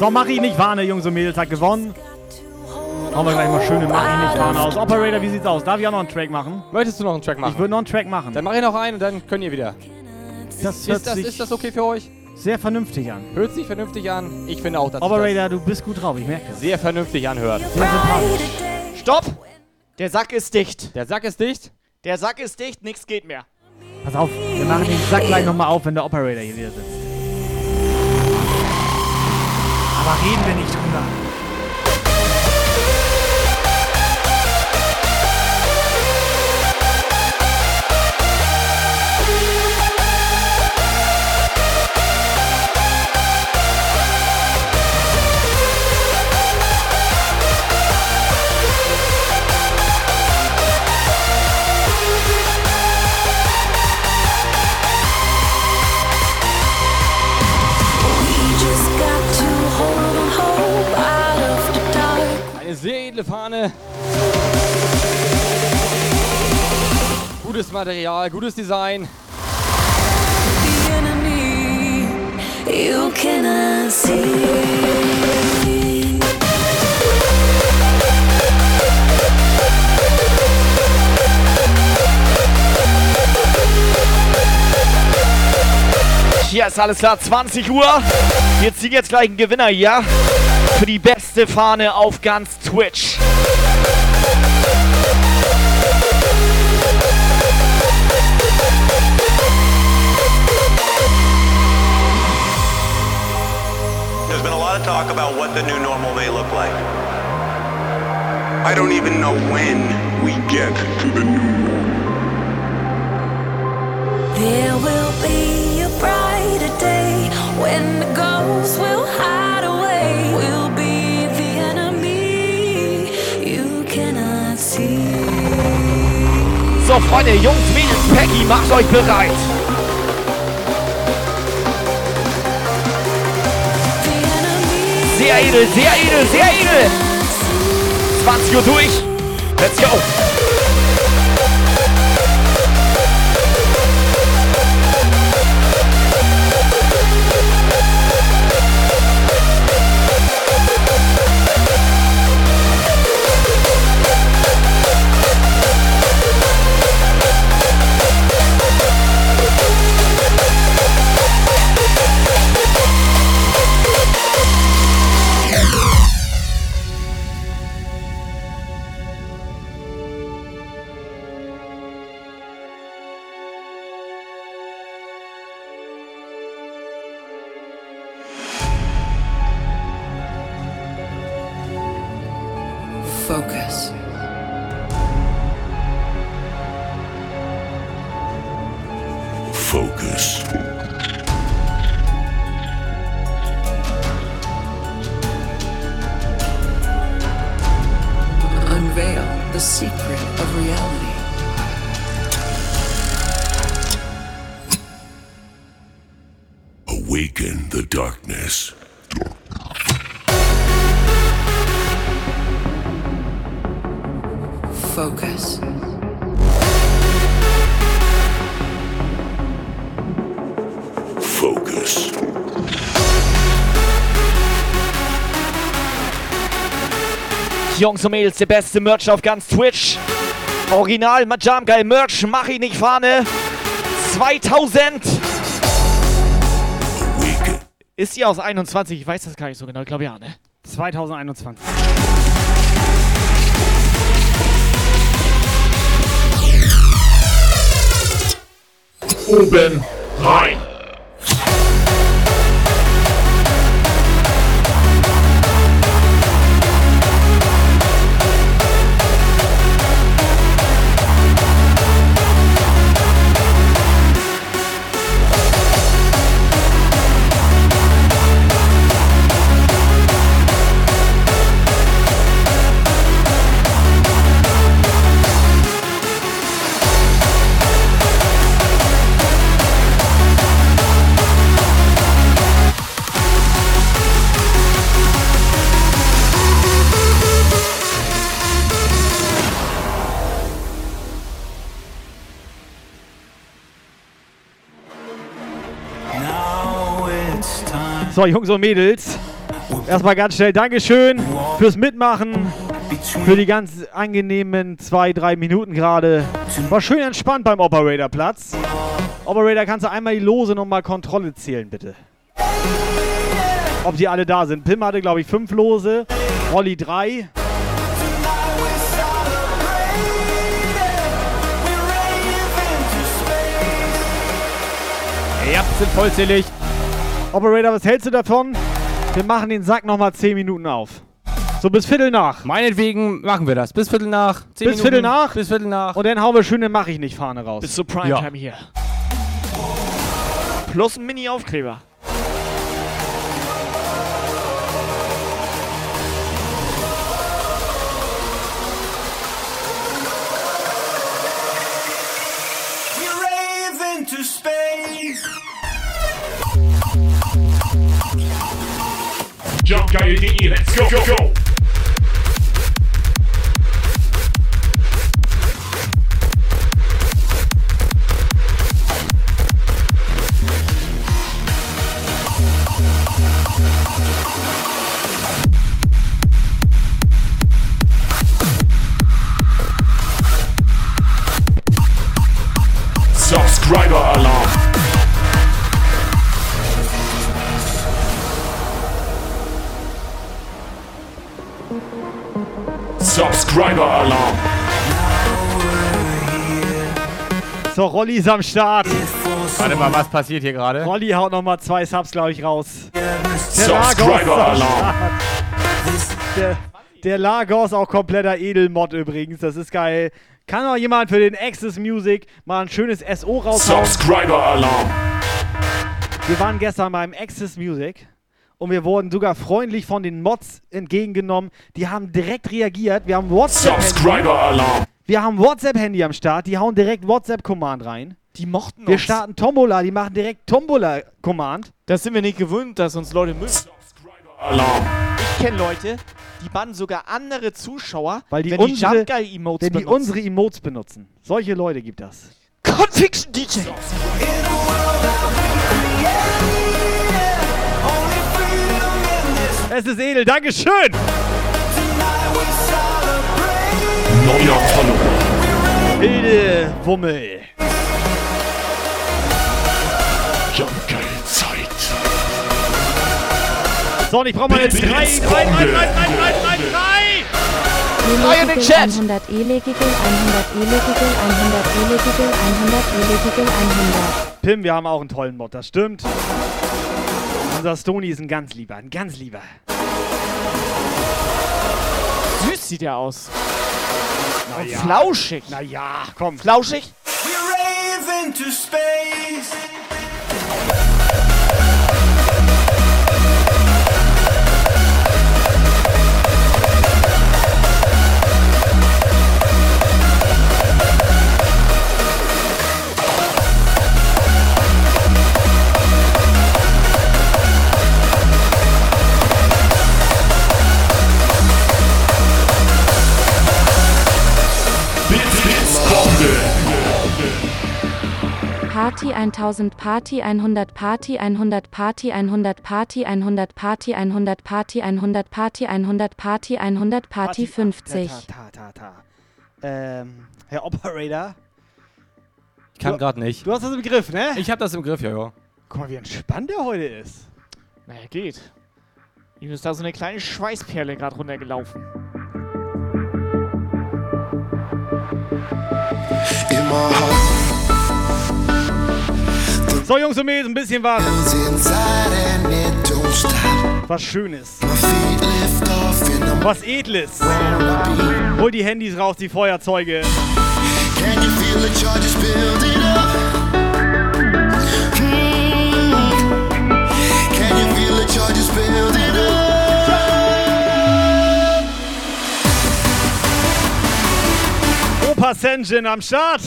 So, mach ich nicht Warne, Jungs und Mädels, hat gewonnen. Hauen wir gleich mal schöne Mach ich nicht Warne aus. Operator, wie sieht's aus? Darf ich auch noch einen Track machen? Möchtest du noch einen Track machen? Ich würde noch einen Track machen. Dann mache ich noch einen und dann könnt ihr wieder. Das hört ist, das, sich ist das okay für euch? sehr vernünftig an. Hört sich vernünftig an. Ich finde auch, dass Operator, du bist gut drauf, ich merke das das. sehr vernünftig anhört. Sehr sympathisch. Stopp! Der Sack ist dicht. Der Sack ist dicht? Der Sack ist dicht, nichts geht mehr. Pass auf, wir machen den Sack gleich nochmal auf, wenn der Operator hier wieder sitzt. Aber reden wir nicht drüber. Edle Fahne. Gutes Material, gutes Design. You cannot see. Ist alles klar, 20 Uhr. Wir ziehen jetzt gleich einen Gewinner hier für die beste Fahne auf ganz Twitch. There's been a lot of talk about what the new normal may look like. I don't even know when we get to the new normal. There will be a brighter day when the ghosts will hide So, Freunde, Jungs, Mädels, Peggy, macht euch bereit. Sehr edel, sehr edel, sehr edel. 20 Uhr durch. Let's go. Jungs und Mädels, der beste Merch auf ganz Twitch. Original Jam Geil Merch, mach ich nicht Fahne. 2000. Ist die aus 21? Ich weiß das gar nicht so genau. Ich glaube ja, ne? 2021. Oben rein. So, Jungs und Mädels. Erstmal ganz schnell Dankeschön fürs Mitmachen. Für die ganz angenehmen zwei, drei Minuten gerade. War schön entspannt beim Operator-Platz. Operator, kannst du einmal die Lose nochmal Kontrolle zählen, bitte? Ob die alle da sind. Pim hatte, glaube ich, fünf Lose. Rolli drei. Ja, sind vollzählig. Operator, was hältst du davon? Wir machen den Sack nochmal 10 Minuten auf. So bis Viertel nach. Meinetwegen machen wir das. Bis Viertel nach. Bis Viertel nach. Bis Viertel nach. Und dann hauen wir schön eine Mach ich nicht Fahne raus. Bis zur Primetime hier. Plus ein Mini-Aufkleber. Jumpgeil.de, let's go, go, go! Subscriber Alarm! Subscriber Alarm! So, Rolli ist am Start. Warte mal, was passiert hier gerade? Rolli haut nochmal zwei Subs, glaube ich, raus. Der Subscriber ist am Alarm. Start. Der, der Lagos auch kompletter Edelmod übrigens. Das ist geil. Kann noch jemand für den Access Music mal ein schönes SO raushauen? Subscriber Alarm! Wir waren gestern beim Access Music und wir wurden sogar freundlich von den Mods entgegengenommen. Die haben direkt reagiert. Wir haben WhatsApp. Subscriber Alarm! Wir haben WhatsApp-Handy am Start. Die hauen direkt WhatsApp-Command rein. Die mochten Wir uns. starten Tombola. Die machen direkt Tombola-Command. Das sind wir nicht gewöhnt, dass uns Leute mögen. Alarm! Ich kenne Leute, die bannen sogar andere Zuschauer, Weil die wenn unsere, die Jumpguy-Emotes wenn die benutzen. unsere Emotes benutzen. Solche Leute gibt das. Conviction DJ. Es ist edel. Dankeschön. Neuer Follower! Wilde Wummel. Jumpgeil-Zeit! So, und ich brauche mal jetzt drei, drei, drei, drei, drei, drei, drei, drei. Drei in den Chat. 100 Elegigel, 100 Elegigel, 100 Elegigel, 100 Elegigel, 100. Pim, wir haben auch einen tollen Mod, das stimmt. Unser Stony ist ein ganz lieber, ein ganz lieber. Süß sieht er aus. Na ja. flauschig. Na ja, komm. Flauschig? We rave into space. Party 1000 Party 100 Party 100 Party 100 Party 100 Party 100 Party 100 Party 100 Party 100 Party 50. Ta, ta, ta. Ähm, Herr Operator. Ich kann gerade nicht. Du hast das im Griff, ne? Ich hab das im Griff, ja, ja. Guck mal, wie entspannt der heute ist. Naja, geht. Ihm ist da so eine kleine Schweißperle gerade runtergelaufen. So, Jungs und Mädels, ein bisschen was. Was Schönes. Was Edles. Hol die Handys raus, die Feuerzeuge. Opa Senjin am Start.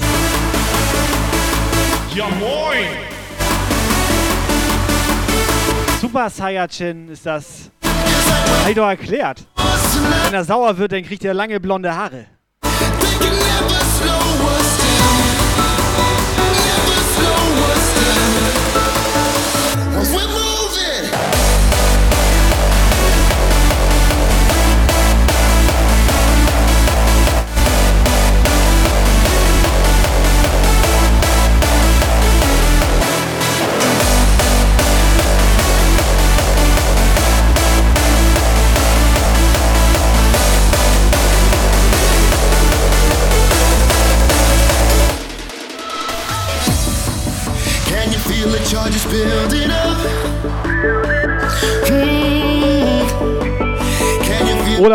Ja moin! Super Saiyajin ist das. Hab ich doch erklärt. Wenn er sauer wird, dann kriegt er lange blonde Haare.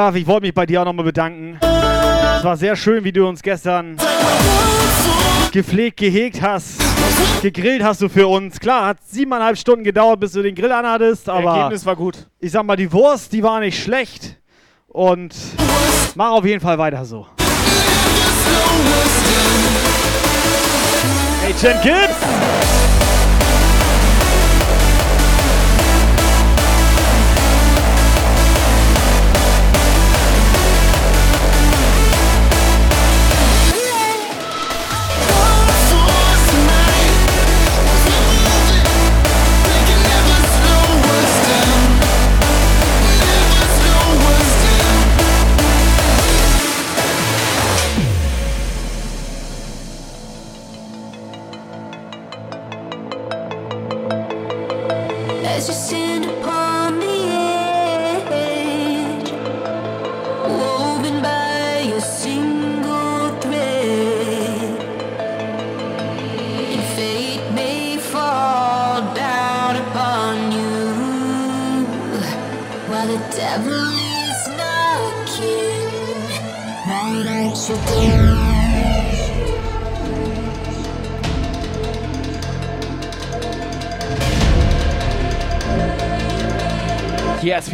Olaf, ich wollte mich bei dir auch nochmal bedanken. Es war sehr schön, wie du uns gestern gepflegt, gehegt hast. Gegrillt hast du für uns. Klar, hat siebeneinhalb Stunden gedauert, bis du den Grill anhattest, aber Ergebnis war gut. ich sag mal, die Wurst, die war nicht schlecht. Und mach auf jeden Fall weiter so. Agent Gibbs!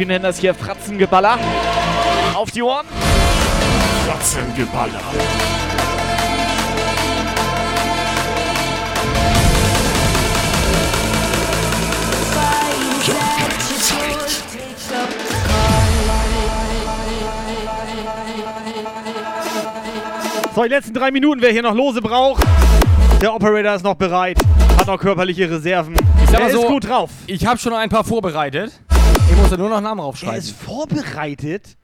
Wir nennen das hier Fratzengeballer. Auf die Ohren. Fratzengeballer. So, die letzten drei Minuten, wer hier noch Lose braucht. Der Operator ist noch bereit, hat noch körperliche Reserven. Ich sag er so, ist gut drauf. Ich habe schon ein paar vorbereitet. Ich muss ja nur noch Namen Er aufschreiben. ist vorbereitet.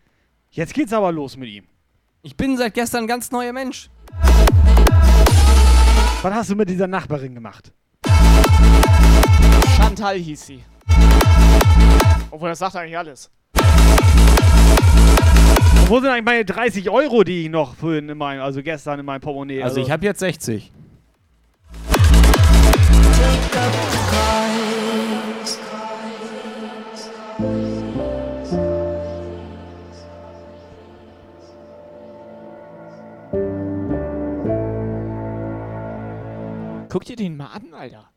Jetzt geht's aber los mit ihm. Ich bin seit gestern ein ganz neuer Mensch. Was hast du mit dieser Nachbarin gemacht? Chantal hieß sie. Obwohl, das sagt eigentlich alles. Und wo sind eigentlich meine 30 Euro, die ich noch vorhin in meinem, also gestern in meinem Portemonnaie Also ich habe jetzt 60. Guck dir den mal an, Alter.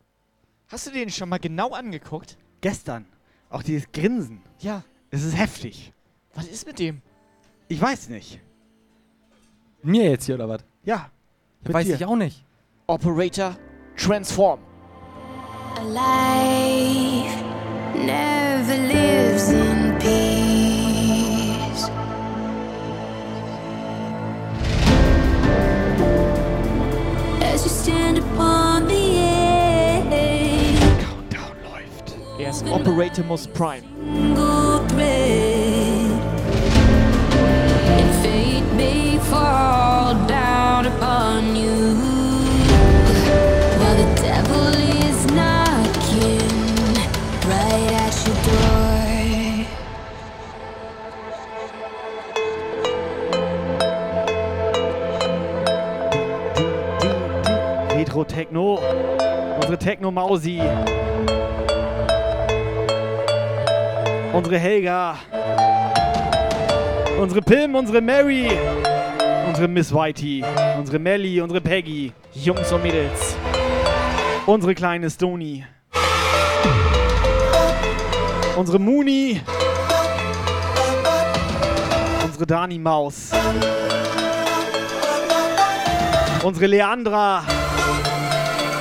Hast du den schon mal genau angeguckt? Gestern. Auch dieses Grinsen. Ja. Es ist heftig. Was ist mit dem? Ich weiß nicht. Mir jetzt hier oder was? Ja. mit Weiß dir. ich auch nicht. Operator Transform. Life never lives in peace. Stand upon the edge, Er ist Operator Prime. Retro Techno. Unsere Techno Mausi. Unsere Helga. Unsere Pim, unsere Mary. Unsere Miss Whitey. Unsere Melly, unsere Peggy. Jungs und Mädels. Unsere kleine Stony. Unsere Mooney. Unsere Dani Maus. Unsere Leandra.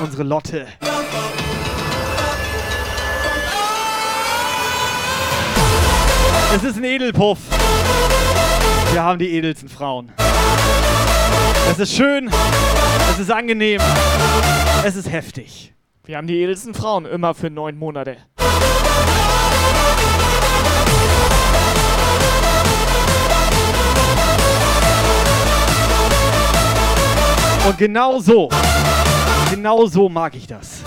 Unsere Lotte. Es ist ein Edelpuff. Wir haben die edelsten Frauen. Es ist schön. Es ist angenehm. Es ist heftig. Wir haben die edelsten Frauen immer für neun Monate. Und genau so, genau so mag ich das.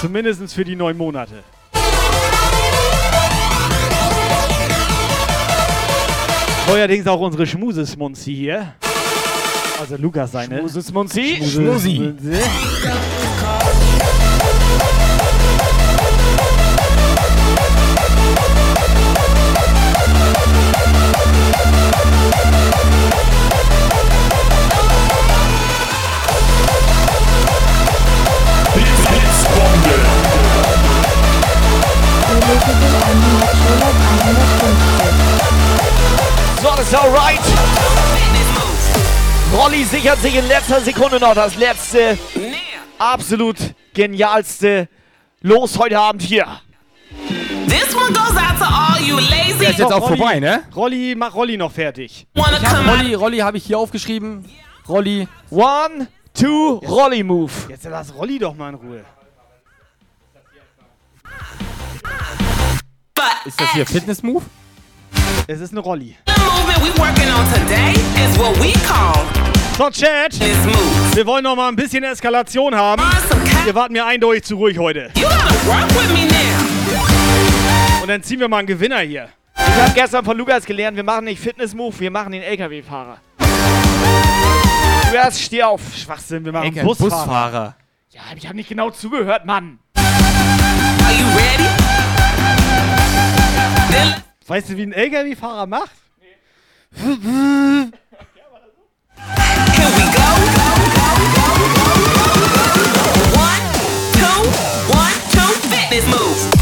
Zumindest für die neun Monate. Neuerdings auch unsere Schmusesmunzi hier. Also Lukas seine. Schmusesmunzi. Schmusi. So, das ist alright. Rolli sichert sich in letzter Sekunde noch das letzte, absolut genialste Los heute Abend hier. This one goes out to all you lazy. Der ist jetzt auch Rolli, vorbei, ne? Rolli, mach Rolli noch fertig. Ich hab Rolli, Rolli habe ich hier aufgeschrieben. Rolli. One, two, Rolli Move. Jetzt lass Rolli doch mal in Ruhe. Ist das hier Fitness Move? Es ist eine Rolli. The movement we working on today is what we call So, Chat. Wir wollen noch mal ein bisschen Eskalation haben. Wir warten mir eindeutig zu ruhig heute. Und dann ziehen wir mal einen Gewinner hier. Ich habe gestern von Lukas gelernt, wir machen nicht Fitness Move, wir machen den LKW-Fahrer. Lukas, steh auf. Schwachsinn, wir machen LKW Busfahrer. Busfahrer. Ja, ich habe nicht genau zugehört, Mann. Weißt du, wie ein LKW-Fahrer macht? two, fitness moves.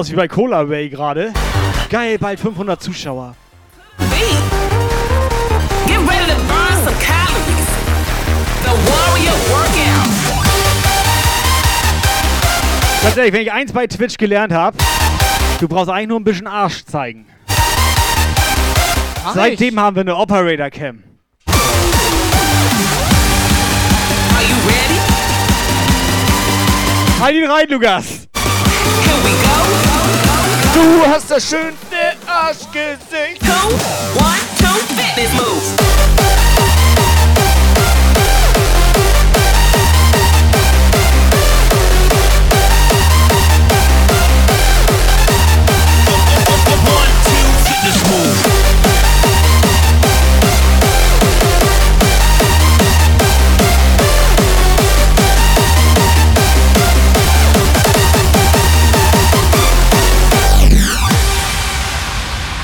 Aus wie bei Cola Way gerade. Geil, bald 500 Zuschauer. Ganz ehrlich, wenn ich eins bei Twitch gelernt habe, du brauchst eigentlich nur ein bisschen Arsch zeigen. Mach Seitdem haben wir eine Operator Cam. Are you ready? Halt ihn rein, Lukas! Du hast das schönste Arschgesicht. Two, one, two, fitness moves. One, two, fitness move.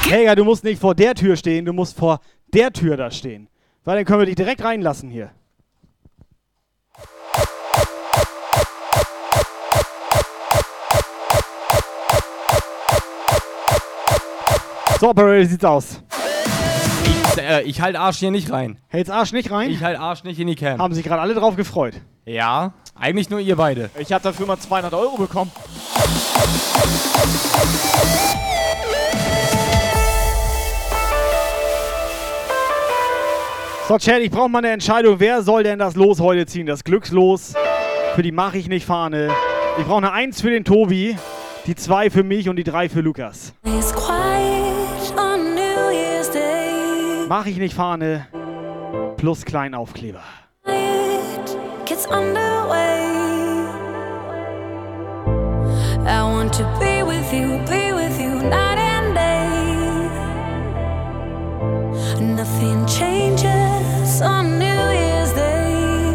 Helga, du musst nicht vor der Tür stehen, du musst vor der Tür da stehen. Weil dann können wir dich direkt reinlassen hier. So, wie sieht's aus? Ich, äh, ich halt Arsch hier nicht rein. Hält's Arsch nicht rein? Ich halt Arsch nicht in die Cam. Haben sich gerade alle drauf gefreut. Ja, eigentlich nur ihr beide. Ich habe dafür mal 200 Euro bekommen. So, Chad, ich brauche mal eine Entscheidung. Wer soll denn das Los heute ziehen? Das Glückslos für die Mach ich nicht Fahne. Ich brauche eine 1 für den Tobi, die 2 für mich und die 3 für Lukas. Mach ich nicht Fahne plus Kleinaufkleber. Gets underway. I want to be with you, be with you night Nothing changes on New Year's Day.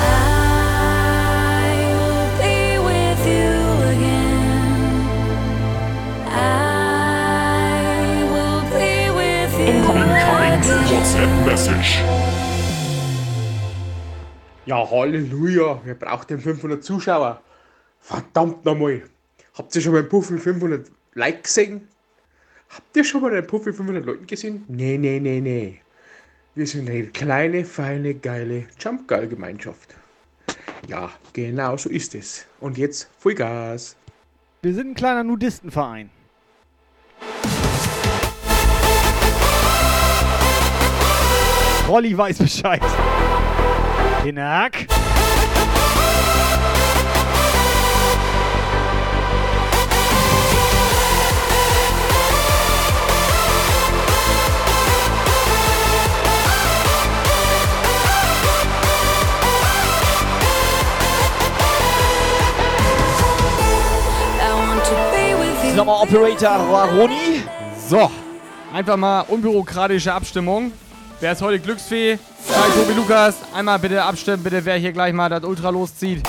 I will be with you again. I will be with you Incoming again. WhatsApp Message. Ja, Halleluja, wer braucht denn 500 Zuschauer? Verdammt nochmal. Habt ihr schon mal einen Puffel 500 Like gesehen? Habt ihr schon mal einen Puffel 500 Leuten gesehen? Nee, nee, nee, nee. Wir sind eine kleine, feine, geile Jumpgeil-Gemeinschaft. Ja, genau so ist es. Und jetzt Vollgas. Wir sind ein kleiner Nudistenverein. Rolli weiß Bescheid. Nochmal Operator Raroni. So, einfach mal unbürokratische Abstimmung. Wer ist heute Glücksfee? Kai, Tobi, Lukas. Einmal bitte abstimmen, bitte, wer hier gleich mal das Ultra loszieht.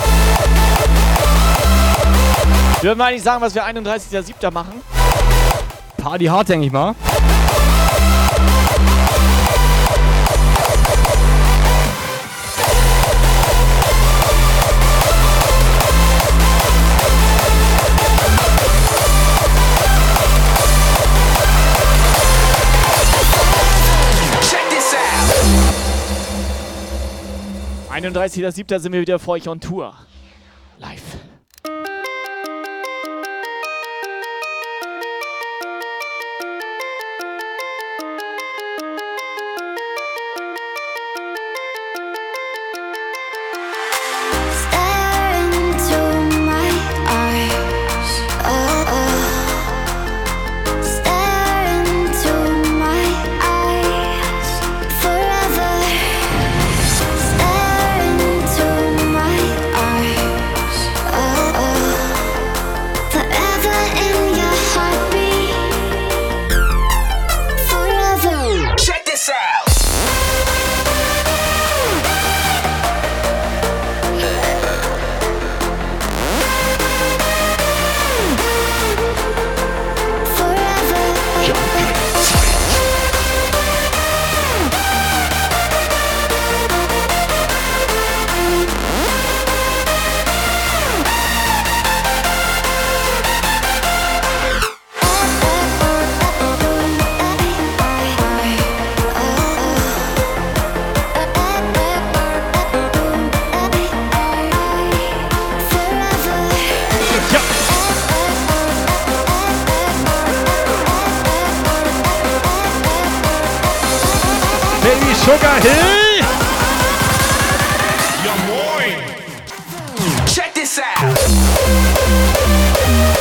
Würden wir eigentlich sagen, was wir 31.07. machen? Party hart, denke ich mal. 31.07. sind wir wieder für euch on Tour. Live.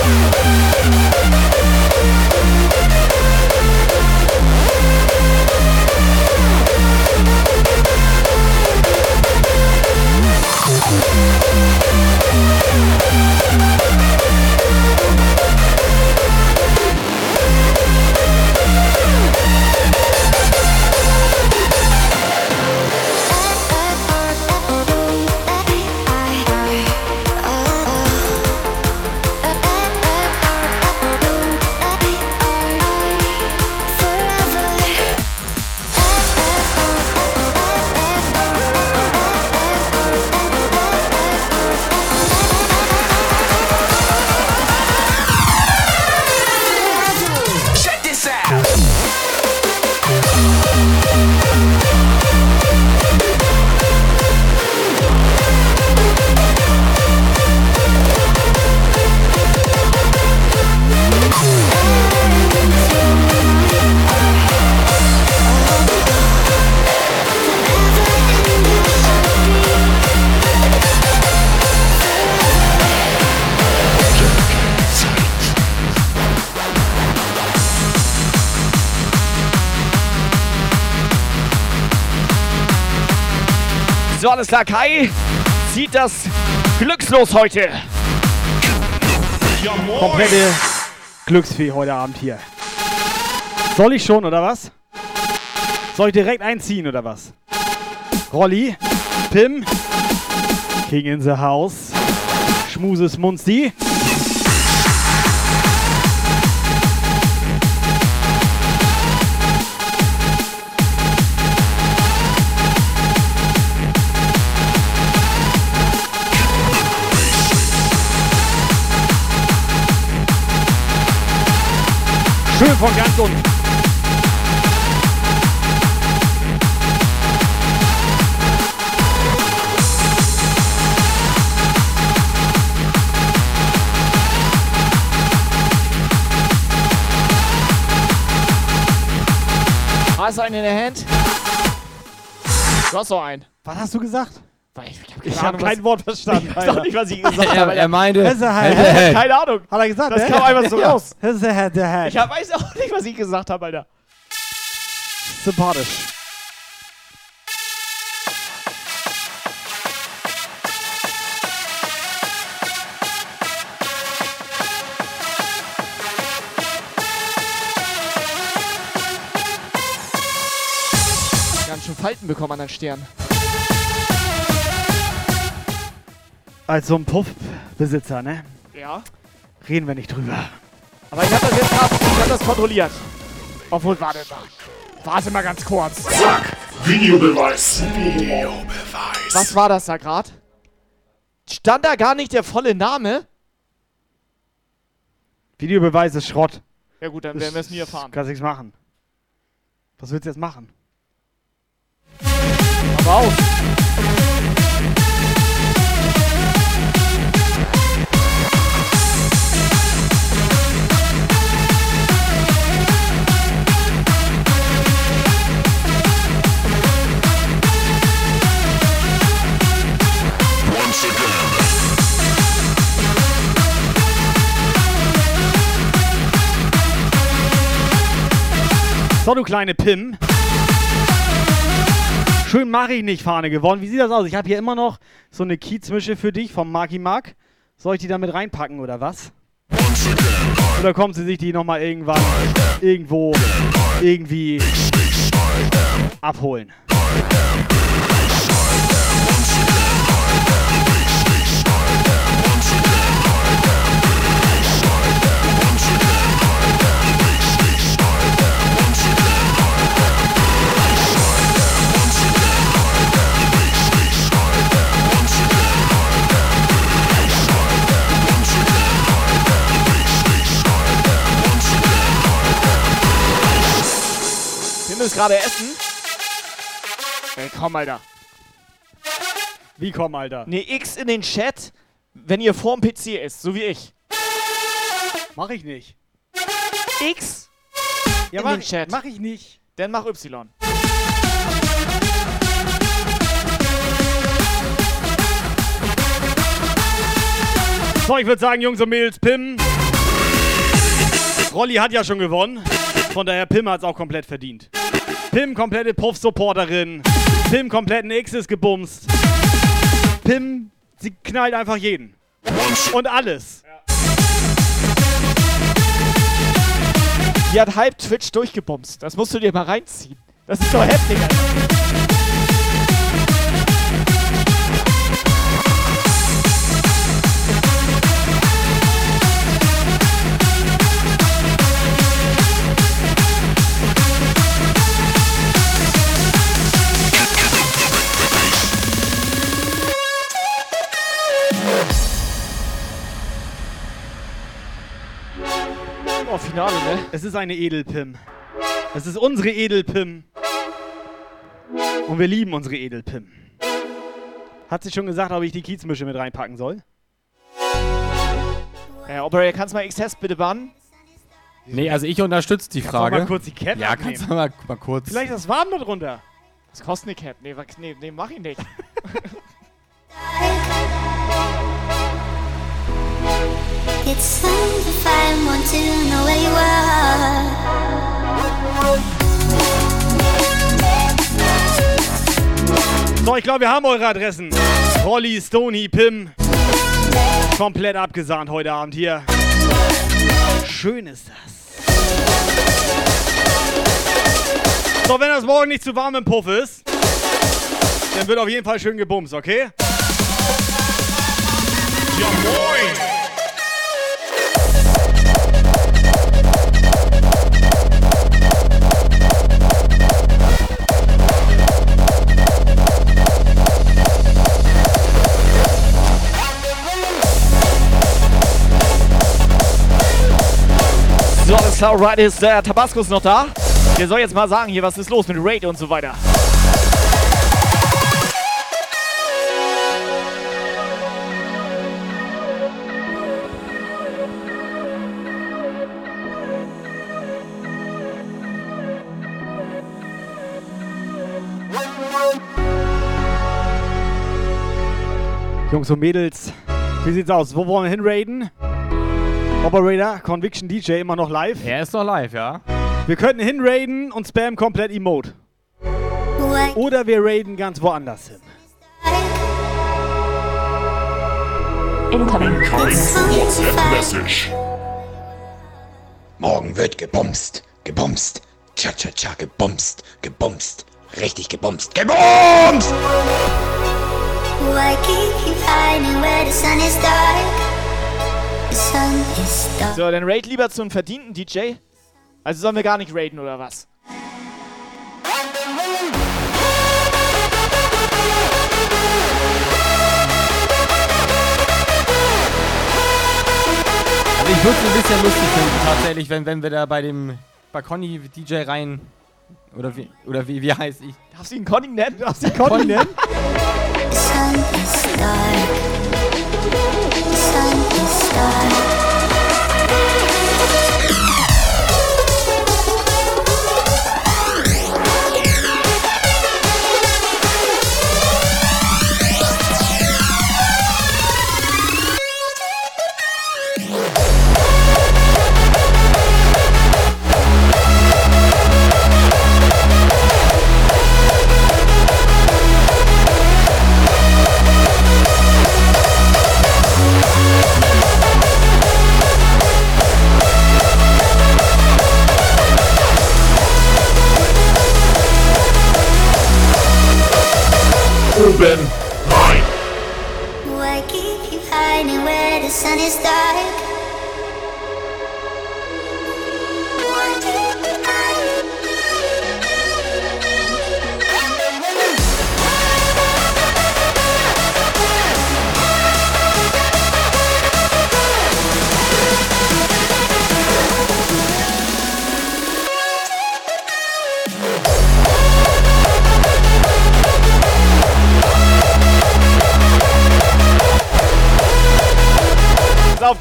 Check alles klar, Kai zieht das Glückslos heute. Komplette Glücksfee heute Abend hier. Soll ich schon, oder was? Soll ich direkt einziehen, oder was? Rolli, Pim, King in the House, Schmuses Munzi. Schön von ganz unten. Hast du einen in der Hand? Du hast so einen. Was hast du gesagt? Ich, habe kein Wort verstanden. Ich weiß auch nicht, was ich gesagt Er- habe. er meinte, halt-. Keine Ahnung. Hat er gesagt, Das ne? kam einfach so Ja. raus. Head, Head. Ich hab- weiß auch nicht, was ich gesagt habe, Alter. Sympathisch. Ganz schön Falten bekommen an den Stirn. Als so ein Puffbesitzer, ne? Ja. Reden wir nicht drüber. Aber ich hab das jetzt gerade, ich hab das kontrolliert. Obwohl, warte mal. Warte mal ganz kurz. Zack, Videobeweis. Videobeweis. Was war das da gerade? Stand da gar nicht der volle Name? Videobeweis ist Schrott. Ja gut, dann werden wir es nie erfahren. Kannst nichts machen. Was willst du jetzt machen? Aber aus. So, du kleine Pim. Schön mache ich nicht Fahne gewonnen. Wie sieht das aus? Ich habe hier immer noch so eine Kiezmische für dich vom Marky Mark. Soll ich die damit reinpacken oder was? Oder kommt sie sich die nochmal irgendwann irgendwo irgendwie abholen? Müssen gerade essen. Ey, komm, Alter. Wie komm, Alter? Ne, X in den Chat, wenn ihr vorm PC ist, so wie ich. Mach ich nicht. X Ja, in mach, den Chat. mach ich nicht. Dann mach Y. So, ich würde sagen, Jungs und Mädels, Pim. Rolli hat ja schon gewonnen. Von daher, Pim hat es auch komplett verdient. Pim, komplette Puff-Supporterin. Pim, kompletten X ist gebumst. Pim, sie knallt einfach jeden. Und alles. Die hat halb Twitch durchgebumst. Das musst du dir mal reinziehen. Das ist doch heftig, Alter. Finale, ne? Es ist eine Edelpim. Es ist unsere Edelpim. Und wir lieben unsere Edelpim. Hat sie schon gesagt, ob ich die Kiezmische mit reinpacken soll? Äh, Operator, kannst du mal X-Test bitte bannen? Nee, also ich unterstütze die Kannst du Frage. mal kurz die Cap Ja, abnehmen? kannst du mal, mal kurz. Vielleicht ist das warm da drunter. Das kostet eine Cap. Nee, nee, nee mach ich nicht. It's time to find one to know where you are. So, ich glaube, wir haben eure Adressen. Rolli, Stony, Pim. Komplett abgesahnt heute Abend hier. Schön ist das. So, wenn das morgen nicht zu warm im Puff ist, dann wird auf jeden Fall schön gebumst, okay? Ja, moin! Alright, ist der Tabaskus noch da. Der soll jetzt mal sagen hier, was ist los mit Raid und so weiter. Jungs und Mädels, wie sieht's aus? Wo wollen wir hin raiden? Operator, Conviction DJ immer noch live? Er ist noch live, ja. Wir könnten hinraiden und spam komplett Emote. Oder wir raiden ganz woanders hin. Incoming WhatsApp-Message. Morgen wird gebumst, gebumst, cha-cha-cha, gebumst, gebumst, richtig gebumst, gebumst! Why keep you hiding where the sun is dark? So, dann raid lieber zu einem verdienten DJ. Also sollen wir gar nicht raiden oder was? Also ich würde es ein bisschen lustig finden, tatsächlich, wenn, wenn wir da bei dem bei Conny DJ rein. Oder wie, oder wie, wie heißt ich? Darfst du ihn Conny nennen? Darfst du ihn Conny nennen? Is dark. Oben. Why keep you hiding where the sun is dark?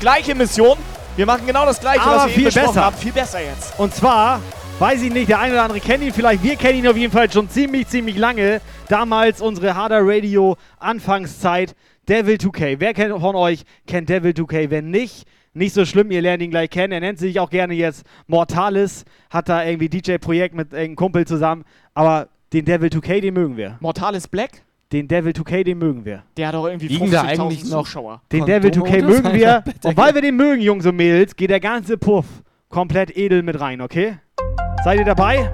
Gleiche Mission. Wir machen genau das gleiche, Aber was wir viel eben besser. haben. Viel besser jetzt. Und zwar, weiß ich nicht, der eine oder andere kennt ihn vielleicht. Wir kennen ihn auf jeden Fall schon ziemlich, ziemlich lange. Damals unsere Harder Radio Anfangszeit. Devil 2K. Wer kennt von euch kennt Devil 2K? Wenn nicht, nicht so schlimm, ihr lernt ihn gleich kennen. Er nennt sich auch gerne jetzt Mortalis. Hat da irgendwie DJ-Projekt mit einem Kumpel zusammen. Aber den Devil 2K, den mögen wir. Mortalis Black? Den Devil 2K, den mögen wir. Der hat doch irgendwie Liegen da 50.000 eigentlich noch Zuschauer. Den Devil 2K Kondome mögen wir. Und weil wir den mögen, Jungs und Mädels, geht der ganze Puff komplett edel mit rein, okay? Seid ihr dabei?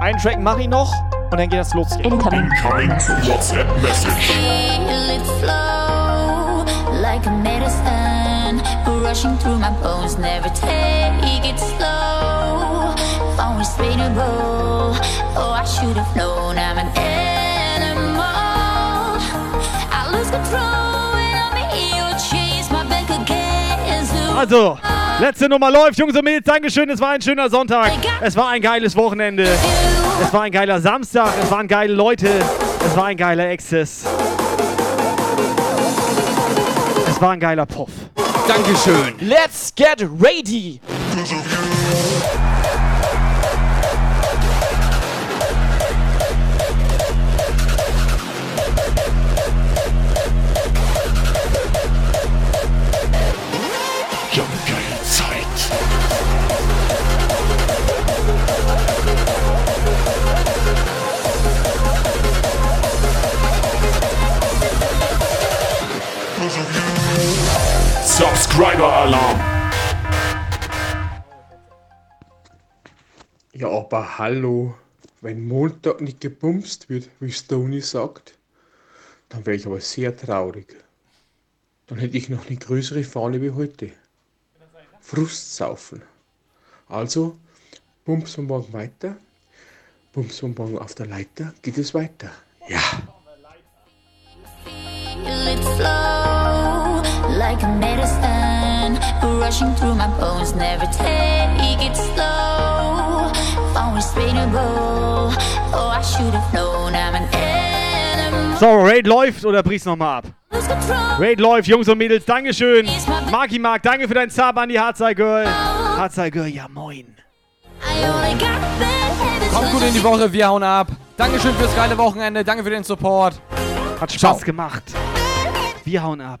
Einen Track mache ich noch und dann geht das los. Incoming. Feel it flow like a medicine rushing through my bones. Never take it slow. Always favorable. Oh, I should have known I'm an Also, letzte Nummer läuft, Jungs und Mädels. Dankeschön, es war ein schöner Sonntag. Es war ein geiles Wochenende. Es war ein geiler Samstag. Es waren geile Leute. Es war ein geiler Access. Es war ein geiler Puff. Dankeschön. Let's get ready. Subscriber-Alarm. Ja, aber hallo. Wenn Montag nicht gebumst wird, wie Stoney sagt, dann wäre ich aber sehr traurig. Dann hätte ich noch eine größere Fahne wie heute. Frustsaufen. Also, bumps wir morgen weiter. Bumps wir morgen auf der Leiter. Geht es weiter. Ja. Like a medicine rushing through my bones. Never take it slow. Always favorable. Oh, I should have known I'm an animal. So, Raid läuft oder brich's nochmal ab? Raid läuft, Jungs und Mädels. Dankeschön. Marki Mark, danke für deinen Sub an die Hardzeit Girl. Hardzeit Girl, ja moin. Kommt gut in die Woche, wir hauen ab. Dankeschön fürs geile Wochenende, danke für den Support. Hat Spaß gemacht. Wir hauen ab.